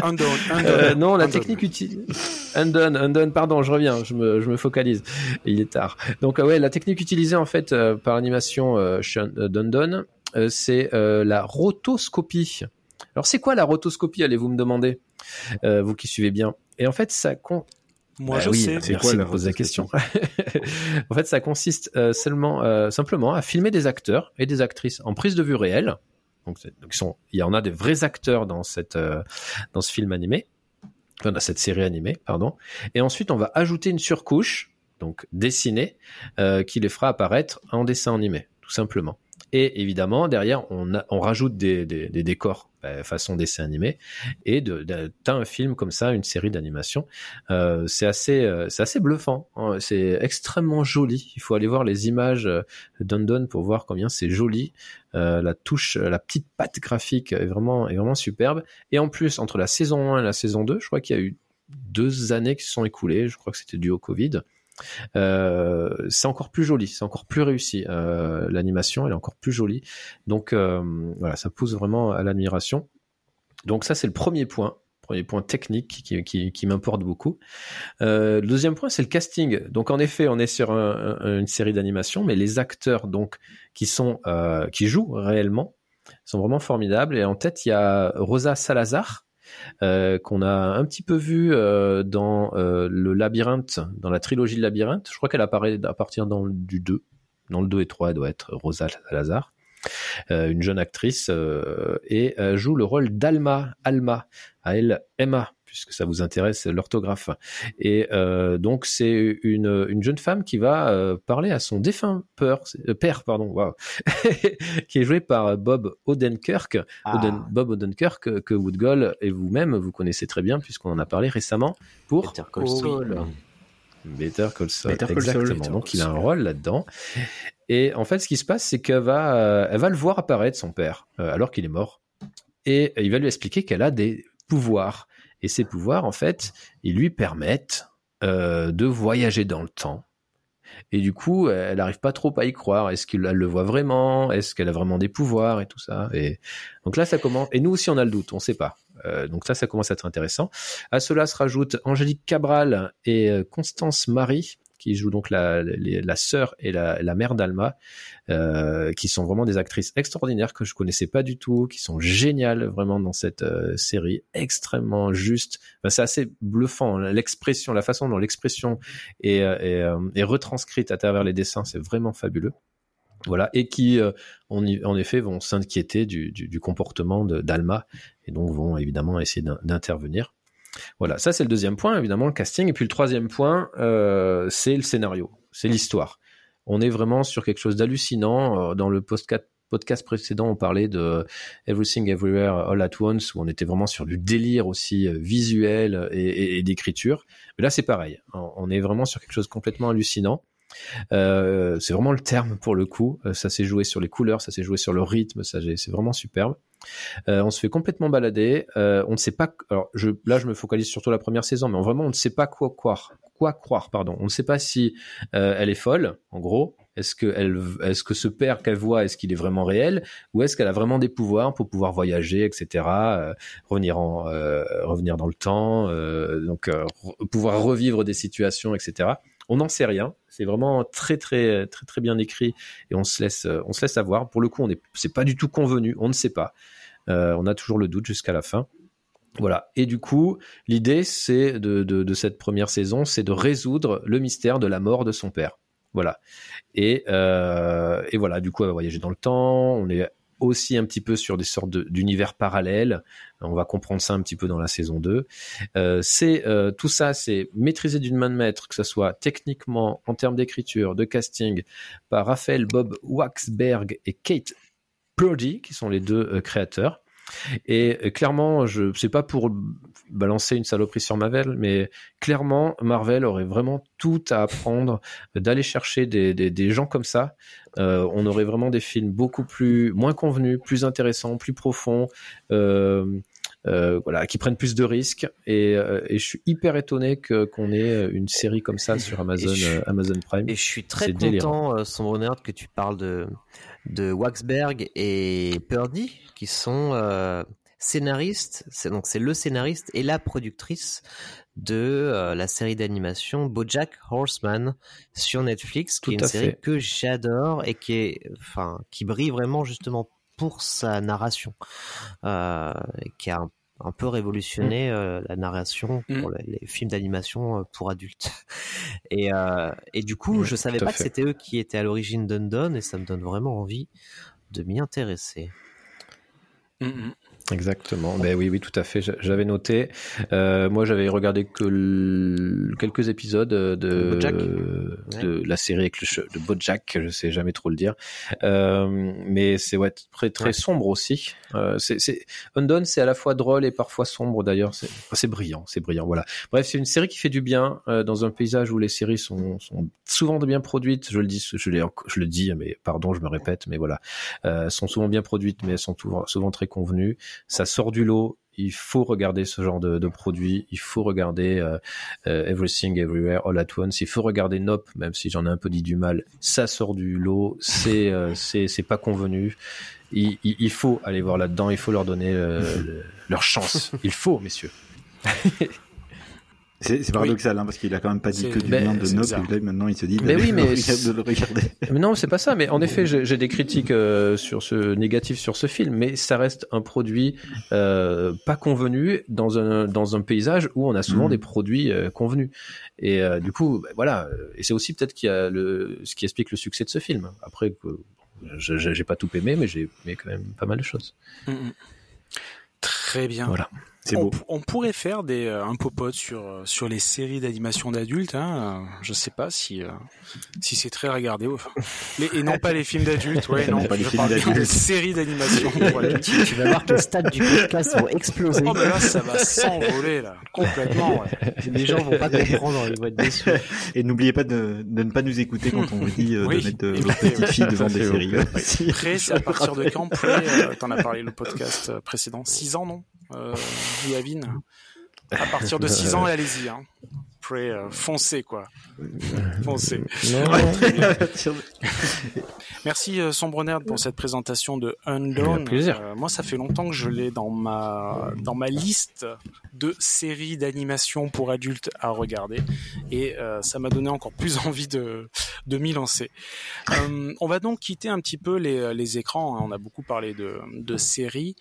undone, euh, non, la technique utilisée. Undone, undone, pardon, je reviens, je me, je me focalise. Il est tard. Donc ouais, la technique utilisée en fait par l'animation chez Undone, c'est la rotoscopie. Alors c'est quoi la rotoscopie Allez-vous me demander, vous qui suivez bien. Et en fait, ça, moi, bah je sais. C'est quoi la poser la question En fait, ça consiste euh, seulement, euh, simplement à filmer des acteurs et des actrices en prise de vue réelle. Donc, donc sont, il y en a des vrais acteurs dans cette, euh, dans ce film animé, enfin, dans cette série animée, pardon. Et ensuite, on va ajouter une surcouche, donc dessinée, qui les fera apparaître en dessin animé, tout simplement. Et évidemment, derrière, on, rajoute des, décors bah, façon dessin animé. Et de, un film comme ça, une série d'animation. Euh, c'est assez, euh, c'est assez bluffant. Hein. C'est extrêmement joli. Il faut aller voir les images euh, d'Undone pour voir combien c'est joli. Euh, la touche, la petite patte graphique est vraiment, est vraiment superbe. Et en plus, entre la saison 1 et la saison 2, je crois qu'il y a eu deux années qui se sont écoulées. Je crois que c'était dû au Covid. Euh, c'est encore plus joli, c'est encore plus réussi. Euh, L'animation, elle est encore plus jolie. Donc euh, voilà, ça pousse vraiment à l'admiration. Donc ça, c'est le premier point premier point technique qui, m'importe beaucoup. Le deuxième point, c'est le casting. Donc en effet, on est sur un, un, une série d'animation, mais les acteurs donc qui sont qui jouent réellement sont vraiment formidables. Et en tête, il y a Rosa Salazar, euh, qu'on a un petit peu vu euh, dans euh, le labyrinthe, dans la trilogie de labyrinthe. Je crois qu'elle apparaît à partir dans, du 2. Dans le 2 et 3, elle doit être Rosa Salazar. une jeune actrice et joue le rôle d'Alma, Alma, à elle Emma puisque ça vous intéresse l'orthographe. Et euh, donc c'est une, une, jeune femme qui va euh, parler à son défunt père, euh, père pardon, wow, qui est joué par Bob Odenkirk, ah. Bob Odenkirk que Woodgall et vous-même vous connaissez très bien puisqu'on en a parlé récemment pour Better Call Saul. Better Call Saul, exactement. donc il a un rôle là-dedans. Et en fait, ce qui se passe, c'est qu'elle va, elle va le voir apparaître son père alors qu'il est mort, et il va lui expliquer qu'elle a des pouvoirs. Et ces pouvoirs, en fait, ils lui permettent euh, de voyager dans le temps. Et du coup, elle n'arrive pas trop à y croire. Est-ce qu'elle le voit vraiment? Est-ce qu'elle a vraiment des pouvoirs et tout ça? Et donc là, ça commence. Et nous aussi, on a le doute. On ne sait pas. Euh, donc ça, ça commence à être intéressant. À cela se rajoutent Angélique Cabral et euh, Constance Marie qui joue donc la, la, sœur et la, la mère d'Alma, euh, qui sont vraiment des actrices extraordinaires que je connaissais pas du tout, qui sont géniales vraiment dans cette euh, série, extrêmement juste. C'est assez bluffant hein. l'expression, la façon dont l'expression est, euh, est, retranscrite à travers les dessins, c'est vraiment fabuleux. Voilà, et qui, en, en effet, vont s'inquiéter du, du, du comportement d'Alma et donc vont évidemment essayer d'intervenir. Voilà, ça c'est le deuxième point, évidemment, le casting. Et puis le troisième point, euh, c'est le scénario, c'est l'histoire. On est vraiment sur quelque chose d'hallucinant. Euh, dans le podcast précédent, on parlait de Everything Everywhere All at Once, où on était vraiment sur du délire aussi euh, visuel et, d'écriture. Mais là, c'est pareil. On est vraiment sur quelque chose de complètement hallucinant. c'est vraiment le terme pour le coup. ça s'est joué sur les couleurs, ça s'est joué sur le rythme, ça c'est vraiment superbe. Euh, on se fait complètement balader. Euh, on ne sait pas. Alors je, là, je me focalise surtout la première saison, mais vraiment, on ne sait pas quoi croire. Quoi croire, pardon. On ne sait pas si euh, elle est folle, en gros. Est-ce que elle, est-ce que ce père qu'elle voit, est-ce qu'il est vraiment réel, ou est-ce qu'elle a vraiment des pouvoirs pour pouvoir voyager, etc., revenir en, revenir dans le temps, donc pouvoir revivre des situations, etc. On n'en sait rien. C'est vraiment très très très très bien écrit et on se laisse on se laisse avoir. Pour le coup, on est c'est pas du tout convenu. On ne sait pas. Euh, on a toujours le doute jusqu'à la fin. Voilà. Et du coup, l'idée, c'est de, cette première saison, c'est de résoudre le mystère de la mort de son père. Voilà. Et, euh, et voilà. Du coup, elle va voyager dans le temps. On est aussi un petit peu sur des sortes d'univers parallèles. On va comprendre ça un petit peu dans la saison 2. Euh, c'est tout ça, c'est maîtrisé d'une main de maître, que ce soit techniquement, en termes d'écriture, de casting, par Raphaël Bob Waxberg et Kate Purdy, qui sont les deux euh, créateurs. Et euh, clairement, je sais pas pour balancer une saloperie sur Marvel, mais clairement, Marvel aurait vraiment tout à apprendre d'aller chercher des, des, gens comme ça. Euh, on aurait vraiment des films beaucoup plus moins convenus, plus intéressants, plus profonds. Euh, voilà, qui prennent plus de risques. Et, euh, et je suis hyper étonné que qu'on ait une série comme ça sur Amazon, euh, Amazon Prime. Et je suis très content, son bonheur, que tu parles de de Waxberg et Purdy, qui sont scénaristes. C'est donc c'est le scénariste et la productrice de la série d'animation BoJack Horseman sur Netflix, qui est une série que j'adore et qui est, enfin, qui brille vraiment justement pour sa narration, euh, qui a un, peu révolutionné mm. euh, la narration mm. pour les, films d'animation euh, pour adultes. Et, et du coup, je savais pas que c'était eux qui étaient à l'origine d'Undone et ça me donne vraiment envie de m'y intéresser. Exactement. Ben oui, oui, tout à fait. J'avais noté. Euh, moi, j'avais regardé que quelques épisodes de, de la série avec le de Bojack. Je sais jamais trop le dire. Euh, mais c'est ouais, très très sombre aussi. Euh, c'est Undone, c'est à la fois drôle et parfois sombre. D'ailleurs, c'est brillant, c'est brillant. Voilà. Bref, c'est une série qui fait du bien euh, dans un paysage où les séries sont, sont souvent bien produites. Je le dis, je, je le dis, mais pardon, je me répète, mais voilà, euh, sont souvent bien produites, mais elles sont souvent, souvent très convenues ça sort du lot. Il faut regarder ce genre de, de produit. Il faut regarder euh, euh, Everything Everywhere All at Once. Il faut regarder Nope, même si j'en ai un peu dit du mal. Ça sort du lot. C'est euh, c'est pas convenu. Il, il, faut aller voir là-dedans. Il faut leur donner leur chance. Il faut, messieurs. C'est paradoxal, hein, parce qu'il a quand même pas dit que du bien de Nope, et là, maintenant il se dit mais oui, mais de le regarder. Mais non, c'est pas ça. Mais en effet, j'ai des critiques euh, sur ce négatif sur ce film, mais ça reste un produit euh, pas convenu dans un dans un paysage où on a souvent mm. des produits euh, convenus. Et euh, du coup, bah, voilà. Et c'est aussi peut-être qu'il y a le ce qui explique le succès de ce film. Après, j'ai pas tout aimé, mais j'ai aimé quand même pas mal de choses. Mm, mm. Très bien. Voilà. On, on, pourrait faire des, euh, un popote sur, euh, sur les séries d'animation d'adultes. Hein. Je sais pas si, euh, si c'est très regardé. Enfin, et non pas les films d'adultes. Ouais, non, pas les films d'adultes. Séries d'animation. tu, tu, vas voir que le stade du podcast va exploser. Oh, mais là, ça va s'envoler, là. Complètement, ouais. Les gens vont pas comprendre, ils vont être déçus. Et n'oubliez pas de, de, ne pas nous écouter quand on vous dit euh, de mettre vos petites filles devant des séries. Prêt, c'est à partir de quand Prêt, t'en as parlé le podcast précédent? 6 ans, non? euh, Yavin. À partir de 6 ans, allez-y. Hein. Après, euh, foncez, quoi. foncez. Merci euh, Sombre Nerd pour cette présentation de Unknown. Euh, moi, ça fait longtemps que je l'ai dans ma dans ma liste de séries d'animation pour adultes à regarder, et euh, ça m'a donné encore plus envie de de m'y lancer. Euh, on va donc quitter un petit peu les, les écrans. Hein. On a beaucoup parlé de de séries.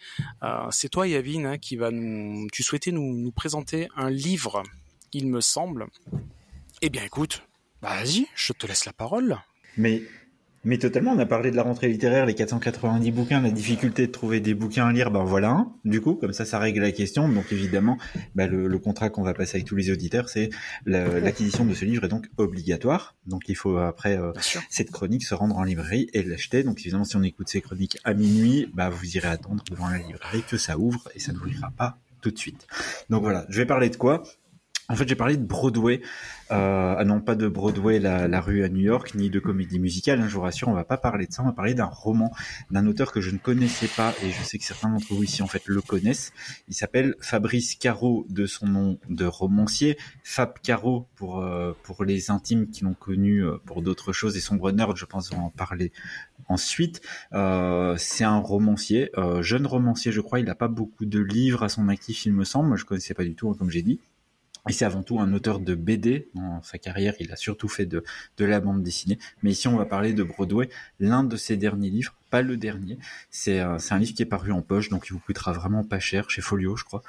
C'est toi, Yavin, hein, qui va nous. Tu souhaitais nous nous présenter un livre il me semble. Eh bien, écoute, bah, vas-y, je te laisse la parole. Mais, mais totalement, on a parlé de la rentrée littéraire, les 490 bouquins, la difficulté de trouver des bouquins à lire, ben voilà un, du coup, comme ça, ça règle la question. Donc évidemment, bah, le, contrat qu'on va passer avec tous les auditeurs, c'est l'acquisition de ce livre est donc obligatoire. Donc il faut après euh, cette chronique se rendre en librairie et l'acheter. Donc évidemment, si on écoute ces chroniques à minuit, bah vous irez attendre devant la librairie que ça ouvre et ça n'ouvrira pas tout de suite. Donc voilà, je vais parler de quoi? En fait, j'ai parlé de Broadway, euh, ah non pas de Broadway, la, rue à New York, ni de comédie musicale. Hein, je vous rassure, on va pas parler de ça. On va parler d'un roman d'un auteur que je ne connaissais pas et je sais que certains d'entre vous ici en fait le connaissent. Il s'appelle Fabrice Caro de son nom de romancier, Fab Caro pour euh, pour les intimes qui l'ont connu euh, pour d'autres choses et Sombre Nerd, je pense en parler ensuite. Euh, c'est un romancier, jeune romancier, je crois. Il n'a pas beaucoup de livres à son actif, il me semble. Je connaissais pas du tout, hein, comme j'ai dit. Et c'est avant tout un auteur de BD. Dans sa carrière, il a surtout fait de, la bande dessinée. Mais ici, on va parler de Broadway, l'un de ses derniers livres, pas le dernier. C'est euh, un livre qui est paru en poche, donc il vous coûtera vraiment pas cher chez Folio, je crois.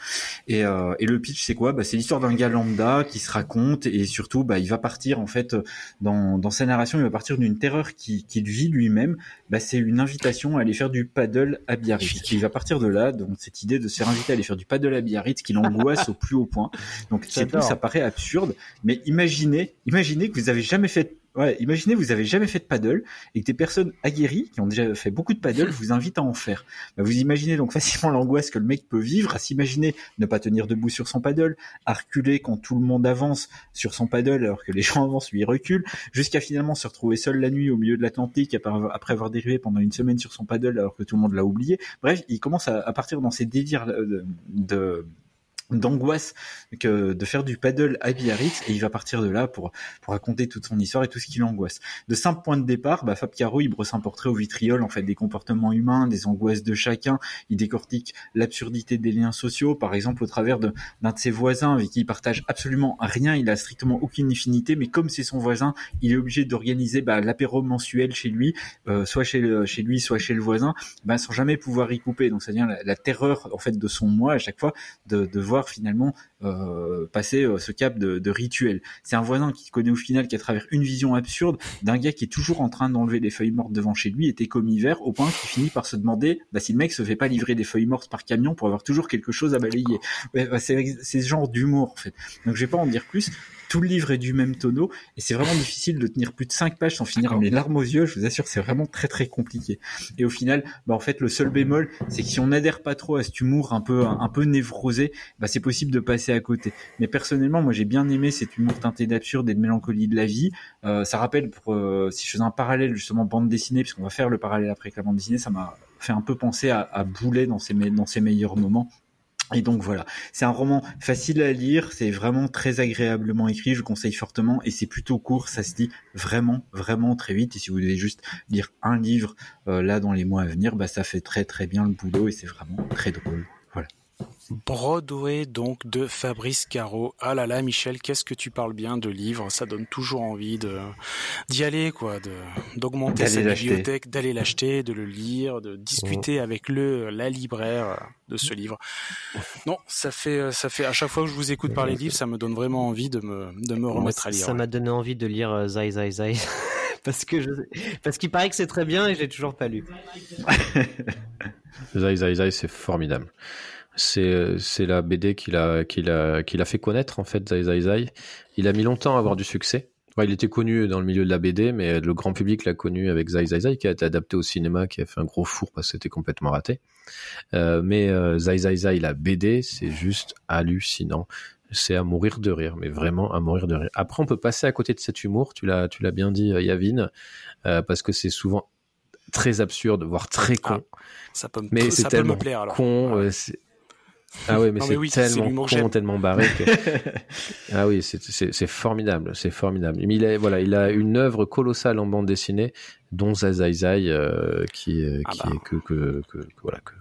Et, euh, et le pitch, c'est quoi? Bah, C'est l'histoire d'un gars lambda qui se raconte et surtout, bah, il va partir en fait dans, dans sa narration, il va partir d'une terreur qu'il qui vit lui-même. Bah, c'est une invitation à aller faire du paddle à Biarritz. il va partir de là, donc cette idée de se faire inviter à aller faire du paddle à Biarritz, qui l'angoisse au plus haut point. Donc c'est tout, ça paraît absurde, mais imaginez, imaginez que vous avez jamais fait Ouais, imaginez, vous avez jamais fait de paddle et que des personnes aguerries qui ont déjà fait beaucoup de paddle vous invitent à en faire. Bah, vous imaginez donc facilement l'angoisse que le mec peut vivre à s'imaginer ne pas tenir debout sur son paddle, à reculer quand tout le monde avance sur son paddle alors que les gens avancent, lui reculent, jusqu'à finalement se retrouver seul la nuit au milieu de l'Atlantique après avoir dérivé pendant une semaine sur son paddle alors que tout le monde l'a oublié. Bref, il commence à, partir dans ses délires de d'angoisse que de faire du paddle à Biarritz et il va partir de là pour pour raconter toute son histoire et tout ce qui l'angoisse. De simple point de départ, bah, Fab Caro il brosse un portrait au vitriol en fait des comportements humains, des angoisses de chacun. Il décortique l'absurdité des liens sociaux, par exemple au travers d'un de, ses voisins avec qui il partage absolument rien, il a strictement aucune affinité, mais comme c'est son voisin, il est obligé d'organiser bah, l'apéro mensuel chez lui, euh, soit chez chez lui, soit chez le voisin, bah, sans jamais pouvoir y couper. Donc devient la, la, terreur en fait de son moi à chaque fois de, de voir finalement euh, passer euh, ce cap de, rituel. C'est un voisin qui connaît au final qui à travers une vision absurde d'un gars qui est toujours en train d'enlever des feuilles mortes devant chez lui était comme hiver au point qu'il finit par se demander bah, si le mec se fait pas livrer des feuilles mortes par camion pour avoir toujours quelque chose à balayer. Bah, c'est ce genre d'humour en fait. Donc je vais pas en dire plus tout le livre est du même tonneau et c'est vraiment difficile de tenir plus de 5 pages sans finir mes larmes aux yeux. Je vous assure, c'est vraiment très très compliqué. Et au final, bah en fait, le seul bémol, c'est que si on n'adhère pas trop à cet humour un peu un peu névrosé, bah c'est possible de passer à côté. Mais personnellement, moi j'ai bien aimé cet humour teinté d'absurde et de mélancolie de la vie. Euh, ça rappelle, pour, euh, si je faisais un parallèle justement bande dessinée, puisqu'on va faire le parallèle après avec la bande dessinée, ça m'a fait un peu penser à, à Boulet dans ses, dans ses meilleurs moments. Et donc voilà, c'est un roman facile à lire, c'est vraiment très agréablement écrit, je conseille fortement, et c'est plutôt court, ça se dit vraiment, vraiment très vite. Et si vous devez juste lire un livre euh, là dans les mois à venir, bah ça fait très très bien le boulot et c'est vraiment très drôle. Broadway donc de Fabrice Caro. Ah là là, Michel, qu'est-ce que tu parles bien de livres Ça donne toujours envie de d'y aller, quoi, de d'augmenter sa bibliothèque, d'aller l'acheter, de le lire, de discuter avec le la libraire de ce livre. Non, ça fait ça fait à chaque fois que je vous écoute parler de livres, ça me donne vraiment envie de me de me remettre à lire. Ça m'a donné envie de lire euh, Zai Zai Zai. parce que je... parce qu'il paraît que c'est très bien et j'ai toujours pas lu. Zai Zai Zai, c'est formidable. C'est c'est la BD qu'il a qu'il a qu'il a fait connaître en fait Zai Zai Zai. Il a mis longtemps à avoir du succès. il était connu dans le milieu de la BD, mais le grand public l'a connu avec Zai Zai Zai, qui a été adapté au cinéma, qui a fait un gros four parce que c'était complètement raté. Euh, mais euh, Zai Zai Zai, la BD, c'est juste hallucinant. C'est à mourir de rire, mais vraiment à mourir de rire. Après, on peut passer à côté de cet humour, tu l'as, tu l'as bien dit, Yavin, euh, parce que c'est souvent très absurde, voire très con. Ah, ça peut me, mais c'est tellement me plaire alors. con. Ah oui, mais c'est tellement con, tellement barré que... ah oui, c'est formidable, c'est formidable. il a, voilà, il a une œuvre colossale en bande dessinée, dont Zai Zai, euh, qui, euh, ah qui bah. est que, que, que, voilà, que,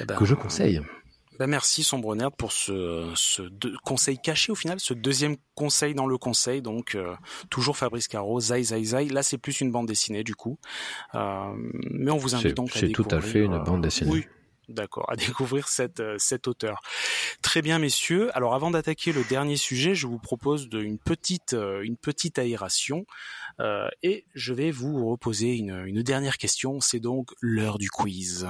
eh ben, que je conseille. Ben merci Sombre Nerd pour ce, ce conseil caché au final, ce deuxième conseil dans le conseil. Donc euh, toujours Fabrice Caro, Zai Zai Zai. Là c'est plus une bande dessinée du coup, euh, mais on vous invite donc à découvrir. C'est tout à fait une bande dessinée. Oui, D'accord, à découvrir euh, cet auteur. Très bien, messieurs. Alors, avant d'attaquer le dernier sujet, je vous propose de, une petite, euh, une petite aération euh, et je vais vous reposer une, dernière question. C'est donc l'heure du quiz.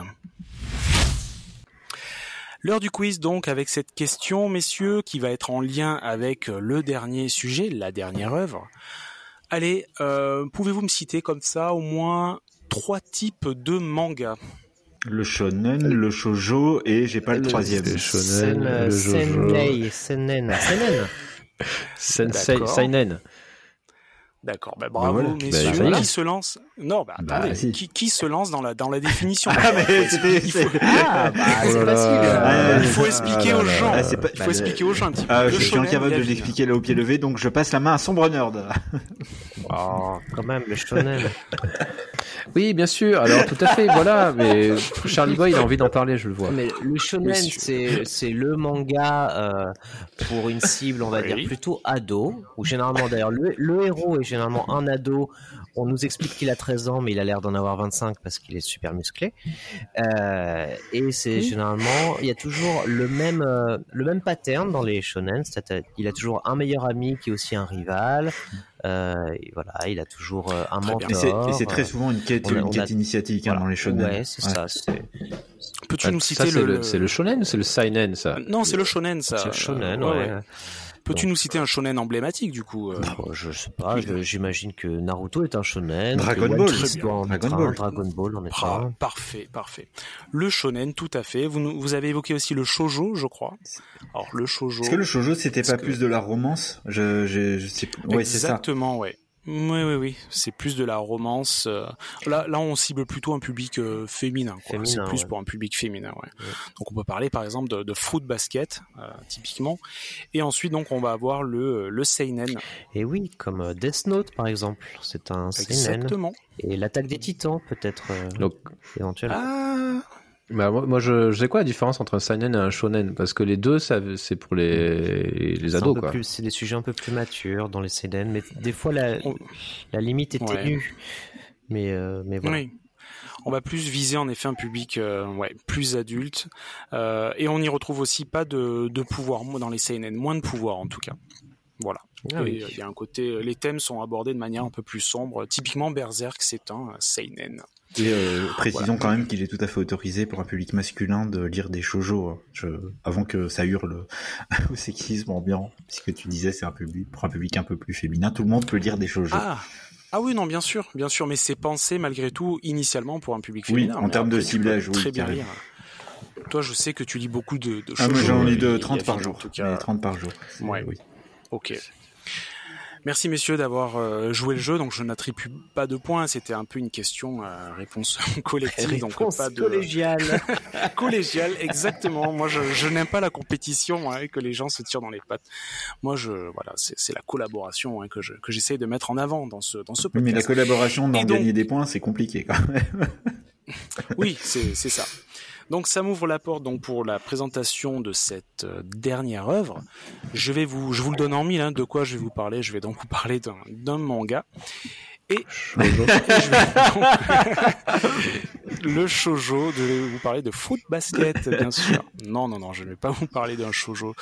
L'heure du quiz, donc, avec cette question, messieurs, qui va être en lien avec le dernier sujet, la dernière œuvre. Allez, pouvez-vous me citer comme ça au moins trois types de mangas? Le shonen, le shojo et j'ai pas le, troisième. Le shonen, le jojo. Senen, senen. Sensei, seinen. D'accord, bah, bravo bah messieurs. Bah, qui se lance Non, bah, bah attendez, qui, qui, se lance dans la dans la définition? Ah mais c'était ah, bah, c'est facile. Ah, il faut expliquer aux gens. Pas... Il faut expliquer aux gens un petit peu. Ah, je suis incapable de l'expliquer là au pied levé, donc je passe la main à sombre nerd. oh, quand même le shonen. Oui, bien sûr. Alors tout à fait, voilà. Mais Charlie Boy, il a envie d'en parler, je le vois. Mais le shonen, c'est c'est le manga euh, pour une cible, on va dire plutôt ado, ou généralement d'ailleurs le, le héros est généralement un ado. On nous explique qu'il a 13 ans, mais il a l'air d'en avoir 25 parce qu'il est super musclé. Euh, et c'est généralement, il y a toujours le même euh, le même pattern dans les shonen. C'est-à-dire, il a toujours un meilleur ami qui est aussi un rival. Euh, et voilà, il a toujours euh, un mentor. Et c'est très souvent une quête, une quête initiatique hein, dans les shonen. Ouais, c'est ça. Peux-tu nous citer le... C'est le shonen ou c'est le seinen ça Non, c'est le shonen ça. C'est le shonen, ouais. Peux-tu nous citer un shonen emblématique du coup euh Je sais pas, j'imagine que Naruto est un shonen. Dragon Ball, Dragon, Ball. Dragon Ball en est un. Parfait, parfait. Le shonen, tout à fait. Vous, vous avez évoqué aussi le shojo, je crois. Alors le shojo. Est-ce que le shojo c'était pas plus de la romance? Je, je, je sais. Ouais, c'est ça. Exactement, ouais. Oui, oui, oui. C'est plus de la romance. Euh, là, là, on cible plutôt un public euh, féminin. C'est plus pour un public féminin. Ouais. Donc, on peut parler par exemple de, de Fruit Basket, euh, typiquement. Et ensuite, donc, on va avoir le, le seinen. Et oui, comme Death Note, par exemple. C'est un seinen. Exactement. Et l'attaque des Titans, peut-être. Donc, éventuellement. Ah, bah, moi, je, je sais quoi la différence entre un seinen et un shonen? Parce que les deux, ça, c'est pour les, les ados, quoi. C'est des sujets un peu plus matures dans les seinen, mais des fois, la, la limite est ténue. Mais, euh, mais voilà. Oui. On va plus viser en effet un public euh, ouais, plus adulte. Euh, et on n'y retrouve aussi pas de, de pouvoir dans les seinen, moins de pouvoir en tout cas. Voilà. Ah il y a un côté, les thèmes sont abordés de manière un peu plus sombre. Typiquement, Berserk, c'est un seinen. Et euh, précisons quand même qu'il est tout à fait autorisé pour un public masculin de lire des shoujo, hein. je, avant que ça hurle au sexisme ambiant, puisque tu disais c'est un public pour un public un peu plus féminin, tout le monde peut lire des shoujo. Ah. Ah oui, non, bien sûr, bien sûr, mais c'est pensé malgré tout initialement pour un public féminin. Oui, en termes de ciblage, oui. Très bien lire. Toi, je sais que tu lis beaucoup de, de ah, moi j'en lis de 30 par jour. En tout cas. 30 par jour. Ouais. Oui. Ok. Merci messieurs d'avoir euh, joué le jeu. Donc je n'attribue pas de points. C'était un peu une question euh, réponse collective, donc pas de collégiale. collégiale, exactement. Moi, je, je n'aime pas la compétition hein, et que les gens se tirent dans les pattes. Moi, je voilà, c'est la collaboration hein, que je que j'essaye de mettre en avant dans ce dans ce podcast. Mais la collaboration dans gagner des points, c'est compliqué quand même. oui, c'est c'est ça. Donc ça m'ouvre la porte donc pour la présentation de cette euh, dernière œuvre. Je vais vous, je vous le donne en mille, hein, de quoi je vais vous parler? Je vais donc vous parler d'un manga. Et le shojo, de vous parler de foot basket, bien sûr. Non, non, non, je ne vais pas vous parler d'un shojo.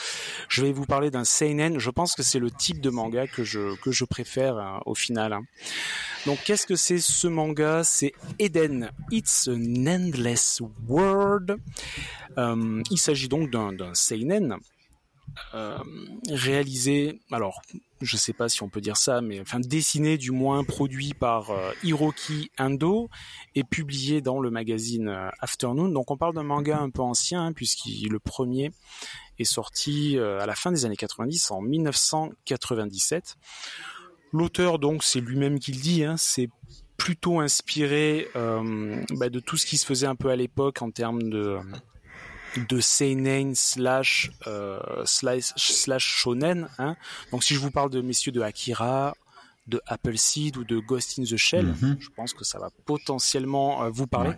Je vais vous parler d'un seinen. Je pense que c'est le type de manga que je que je préfère hein, au final. Hein. Donc, qu'est-ce que c'est ce manga? C'est Eden. It's an endless world. Euh, il s'agit donc d'un seinen euh, réalisé, alors je sais pas si on peut dire ça, mais enfin dessiné du moins, produit par euh, Hiroki Ando et publié dans le magazine Afternoon. Donc on parle d'un manga un peu ancien hein, puisqu'il le premier est sorti à la fin des années 90 en 1997. L'auteur donc c'est lui-même qui le dit, hein, c'est plutôt inspiré bah, de tout ce qui se faisait un peu à l'époque en termes de de seinen slash, slash slash shonen. Hein. Donc si je vous parle de messieurs de Akira, de Appleseed ou de Ghost in the Shell. Mhm. Je pense que ça va potentiellement vous parler.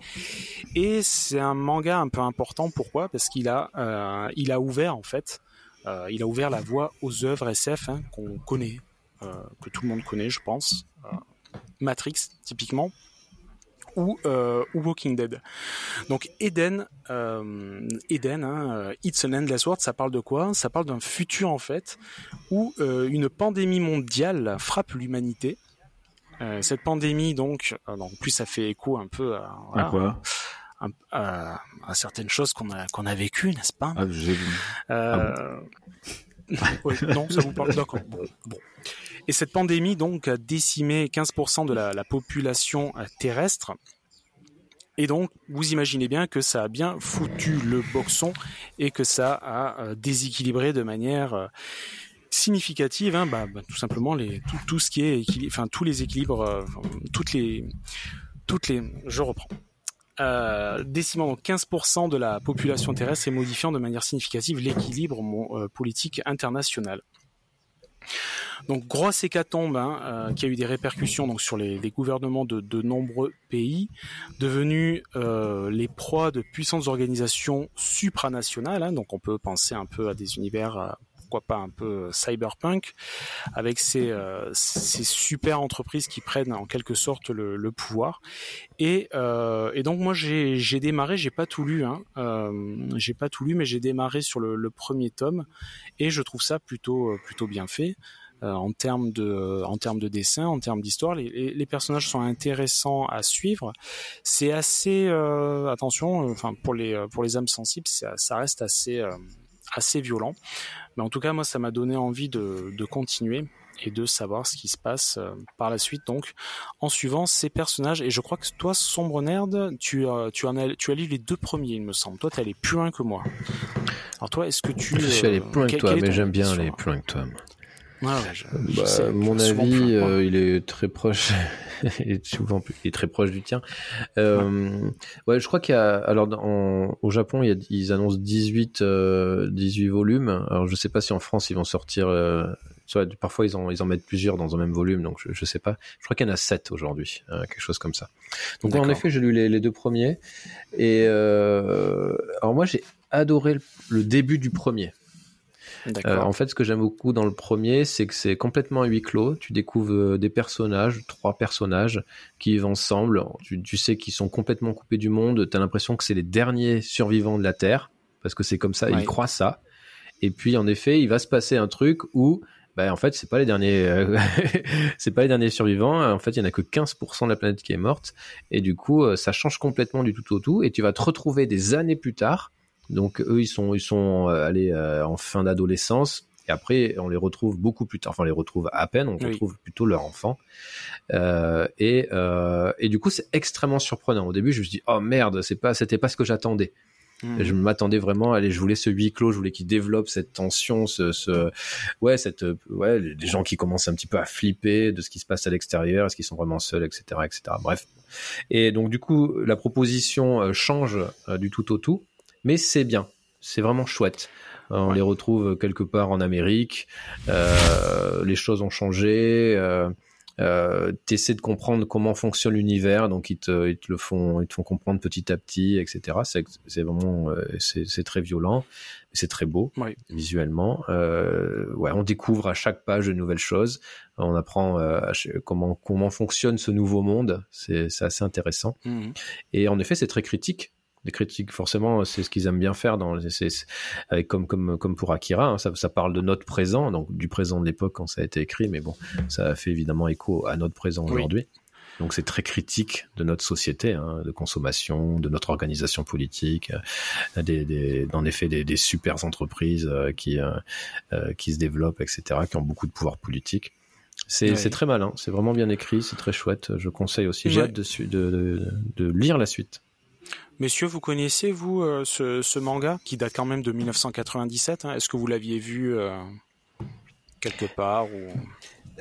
Et c'est un manga un peu important. Pourquoi? Parce qu'il a, euh, il a ouvert en fait, euh, il a ouvert la voie aux œuvres SF hein, qu'on connaît, euh, que tout le monde connaît, je pense. Matrix, typiquement ou, euh, Walking Dead. Donc Eden, euh, Eden, hein, euh, It's an Endless World, ça parle de quoi? Ça parle d'un futur en fait où euh, une pandémie mondiale frappe l'humanité. Euh, cette pandémie donc, en plus ça fait écho un peu à, à quoi? À, à, certaines choses qu'on a qu'on a vécues, n'est-ce pas? Ah, j'ai vu. Ah non, ça vous parle d'accord. Bon. Et cette pandémie donc a décimé 15% de la, la, population euh, terrestre. Et donc, vous imaginez bien que ça a bien foutu le boxon et que ça a euh, déséquilibré de manière euh, significative, hein, bah, bah, tout simplement tout, ce qui est enfin tous les équilibres, toutes les, toutes les, je reprends. Euh, décimant donc 15% de la population terrestre et modifiant de manière significative l'équilibre politique international. Donc grosse hécatombe hein, euh, qui a eu des répercussions donc sur les, les gouvernements de, de, nombreux pays, devenus euh, les proies de puissantes organisations supranationales. Hein, donc on peut penser un peu à des univers euh, pourquoi pas un peu cyberpunk, avec ces, euh, ces, super entreprises qui prennent en quelque sorte le, le pouvoir. Et, euh, et, donc moi j'ai démarré, j'ai pas tout lu, hein, euh, j'ai pas tout lu, mais j'ai démarré sur le, le, premier tome et je trouve ça plutôt plutôt bien fait. Euh, en termes de en termes de dessin, en termes d'histoire. Les, les, personnages sont intéressants à suivre. C'est assez euh, attention, enfin pour les pour les âmes sensibles, ça, ça reste assez euh, assez violent. Mais en tout cas, moi, ça m'a donné envie de, de continuer et de savoir ce qui se passe par la suite. Donc en suivant ces personnages et je crois que toi sombre nerd tu as tu en as tu as lu les deux premiers il me semble. Toi tu es allé plus loin que moi. Alors toi est-ce que tu je suis allé plus loin que toi mais j'aime bien aller plus loin que toi bah, mon avis, euh, il est très proche, il est souvent il est très proche du tien. Euh, ouais. je crois qu'il y a, alors au Japon, il y a, ils annoncent 18, 18 euh, volumes. Alors je sais pas si en France ils vont sortir. Euh, parfois ils en, ils en mettent plusieurs dans un même volume, donc je, je sais pas. Je crois qu'il y en a 7 aujourd'hui, quelque chose comme ça. Donc en effet, j'ai lu les, les, deux premiers. Et alors moi, j'ai adoré le, le début du premier. Euh, en fait, ce que j'aime beaucoup dans le premier, c'est que c'est complètement huis clos. Tu découvres euh, des personnages, trois personnages qui vivent ensemble. Tu, sais qu'ils sont complètement coupés du monde. Tu as l'impression que c'est les derniers survivants de la Terre, parce que c'est comme ça, ils croient ça. Et puis, en effet, il va se passer un truc où bah, en fait, c'est pas les derniers, euh, c'est pas les derniers survivants. En fait, il y en a que 15% de la planète qui est morte. Et du coup, ça change complètement du tout au tout. Et tu vas te retrouver des années plus tard donc eux, ils sont, ils sont euh, allés euh, en fin d'adolescence. Et après, on les retrouve beaucoup plus tard. Enfin, on les retrouve à peine. On retrouve plutôt leur enfant. Euh, et, euh, et du coup, c'est extrêmement surprenant. Au début, je me suis dit, oh merde, c'est pas, c'était pas ce que j'attendais. Mmh. Je m'attendais vraiment, allez, je voulais ce huis clos, je voulais qu'il développe cette tension, ce, ce, ouais, cette, ouais, les gens qui commencent un petit peu à flipper de ce qui se passe à l'extérieur, est-ce qu'ils sont vraiment seuls, etc., etc. Bref. Et donc du coup, la proposition change du tout au tout mais c'est bien, c'est vraiment chouette. Euh, on les retrouve quelque part en Amérique, euh, les choses ont changé. Euh, euh, t'essaies de comprendre comment fonctionne l'univers, donc ils te, ils te le font, ils te font comprendre petit à petit, etc. C'est, c'est vraiment, c'est, très violent, c'est très beau visuellement. Ouais, on découvre à chaque page de nouvelles choses. On apprend comment comment fonctionne ce nouveau monde. C'est, c'est assez intéressant. Mmh. Et en effet, c'est très critique les critiques, forcément, c'est ce qu'ils aiment bien faire dans, avec comme comme comme pour Akira, hein, ça, ça, parle de notre présent, donc du présent de l'époque quand ça a été écrit, mais bon, ça fait évidemment écho à notre présent aujourd'hui. Donc c'est très critique de notre société, hein, de consommation, de notre organisation politique, euh, des, des, en effet des, des super entreprises euh, qui euh, qui se développent, etc., qui ont beaucoup de pouvoir politique. C'est c'est très malin, c'est vraiment bien écrit, c'est très chouette. Je conseille aussi. J'ai hâte de, de, de, de lire la suite. Messieurs, vous connaissez, vous, euh, ce, ce, manga qui date quand même de 1997 hein? Est-ce que vous l'aviez vu euh, quelque part ou...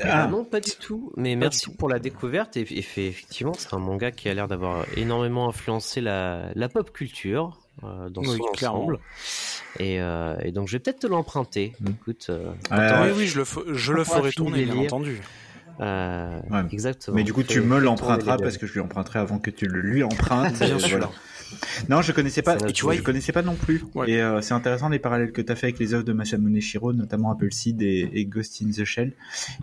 Ah. Non, pas du tout. Mais merci pour la découverte. Et, effectivement, c'est un manga qui a l'air d'avoir énormément influencé la, la, pop culture. dans son ensemble. Et, et, donc je vais peut-être te l'emprunter. Mm. Écoute, oui, oui, je le, je le ferai tourner, bien entendu. Euh, Exactement. Mais du coup, tu me l'emprunteras parce que je lui emprunterai avant que tu le lui empruntes. Bien sûr. Non, je connaissais pas. Et tu vois, je connaissais pas non plus. Et euh, c'est intéressant les parallèles que tu as fait avec les œuvres de Masamune Shiro, notamment Appleseed et, et Ghost in the Shell,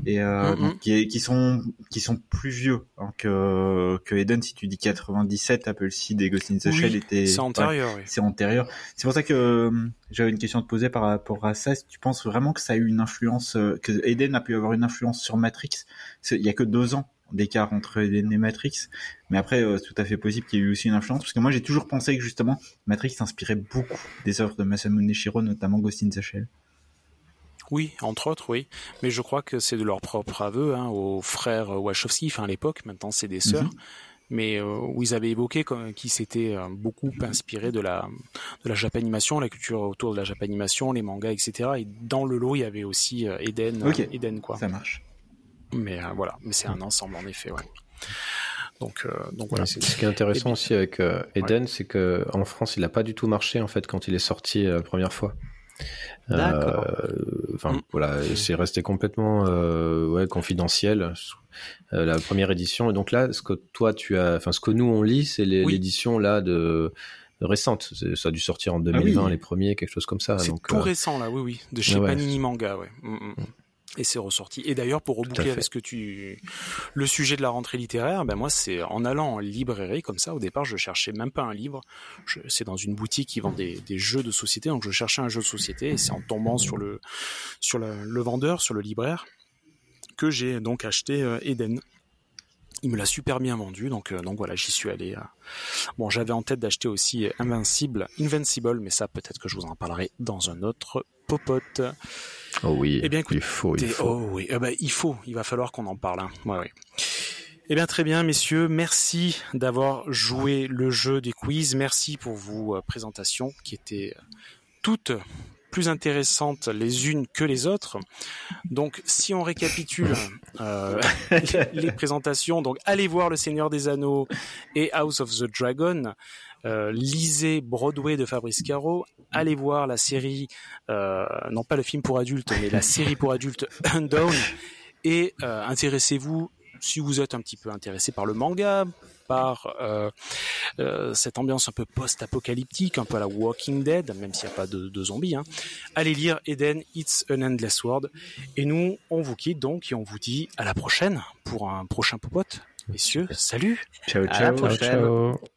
et euh, donc, qui, qui, sont qui sont plus vieux hein, que que Eden. Si tu dis 97, Appleseed et Ghost in the Shell étaient. C'est antérieur. oui. C'est antérieur. C'est pour ça que euh, j'avais une question à te poser par rapport à ça. Tu penses vraiment que ça a eu une influence, euh, que Eden a pu avoir une influence sur Matrix Il y a que deux ans d'écart entre Eden et Matrix. Mais après, euh, c'est tout à fait possible qu'il y ait eu aussi une influence, parce que moi j'ai toujours pensé que justement Matrix s'inspirait beaucoup des œuvres de Masamune Shiro, notamment Ghost in the Shell. Oui, entre autres, oui. Mais je crois que c'est de leur propre aveu hein, aux frères Wachowski, enfin à l'époque, maintenant c'est des sœurs. Mm-hmm. Mais euh, où ils avaient évoqué qu'ils s'étaient euh, beaucoup inspirés de la de la japanimation, la culture autour de la japanimation, les mangas, etc. Et dans le lot, il y avait aussi euh, Eden, okay. Eden quoi. Ça marche. Mais euh, voilà, mais c'est un ensemble en effet, ouais. Donc, euh, donc voilà. Ce qui est intéressant aussi avec euh, Eden, ouais. c'est que en France, il n'a pas du tout marché en fait quand il est sorti la première fois. D'accord. Enfin mmh. voilà, c'est resté complètement ouais, confidentiel la première édition. Et donc là, ce que toi tu as, enfin ce que nous on lit, c'est l'édition oui. là de récente. Ça a dû sortir en 2020 ah oui. les premiers, quelque chose comme ça. C'est tout euh... récent là, oui oui, de chez ouais, Panini Manga, ouais. Mmh. Et c'est ressorti. Et d'ailleurs, pour reboucler avec ce que tu, le sujet de la rentrée littéraire, ben moi, c'est en allant en librairie comme ça. Au départ, je cherchais même pas un livre. Je... C'est dans une boutique qui vend des, des, jeux de société, donc je cherchais un jeu de société. Et c'est en tombant sur le, sur le, le, vendeur, sur le libraire, que j'ai donc acheté euh, Eden. Il me l'a super bien vendu, donc euh, donc voilà, j'y suis allé. Euh. Bon, j'avais en tête d'acheter aussi Invincible, Invincible, mais ça, peut-être que je vous en parlerai dans un autre popote. Oh oui, eh bien, écoute, il faut, il faut. Oh oui, eh ben, il faut, il va falloir qu'on en parle. Hein. Ouais, ouais. Eh bien, très bien, messieurs. Merci d'avoir joué le jeu des quiz. Merci pour vos euh, présentations qui étaient toutes plus intéressantes les unes que les autres. Donc, si on récapitule euh, les, les, présentations, donc allez voir Le Seigneur des Anneaux et House of the Dragon. Euh, lisez Broadway de Fabrice Caro, allez voir la série, euh, non pas le film pour adultes, mais la série pour adultes Undown, et euh, intéressez-vous, si vous êtes un petit peu intéressé par le manga, par euh, cette ambiance un peu post-apocalyptique, un peu à la Walking Dead, même s'il n'y a pas de, de zombies, hein, allez lire Eden, It's an Endless World, et nous, on vous quitte donc, et on vous dit à la prochaine pour un prochain popote. Messieurs, salut Ciao, ciao. À la prochaine. ciao. ciao.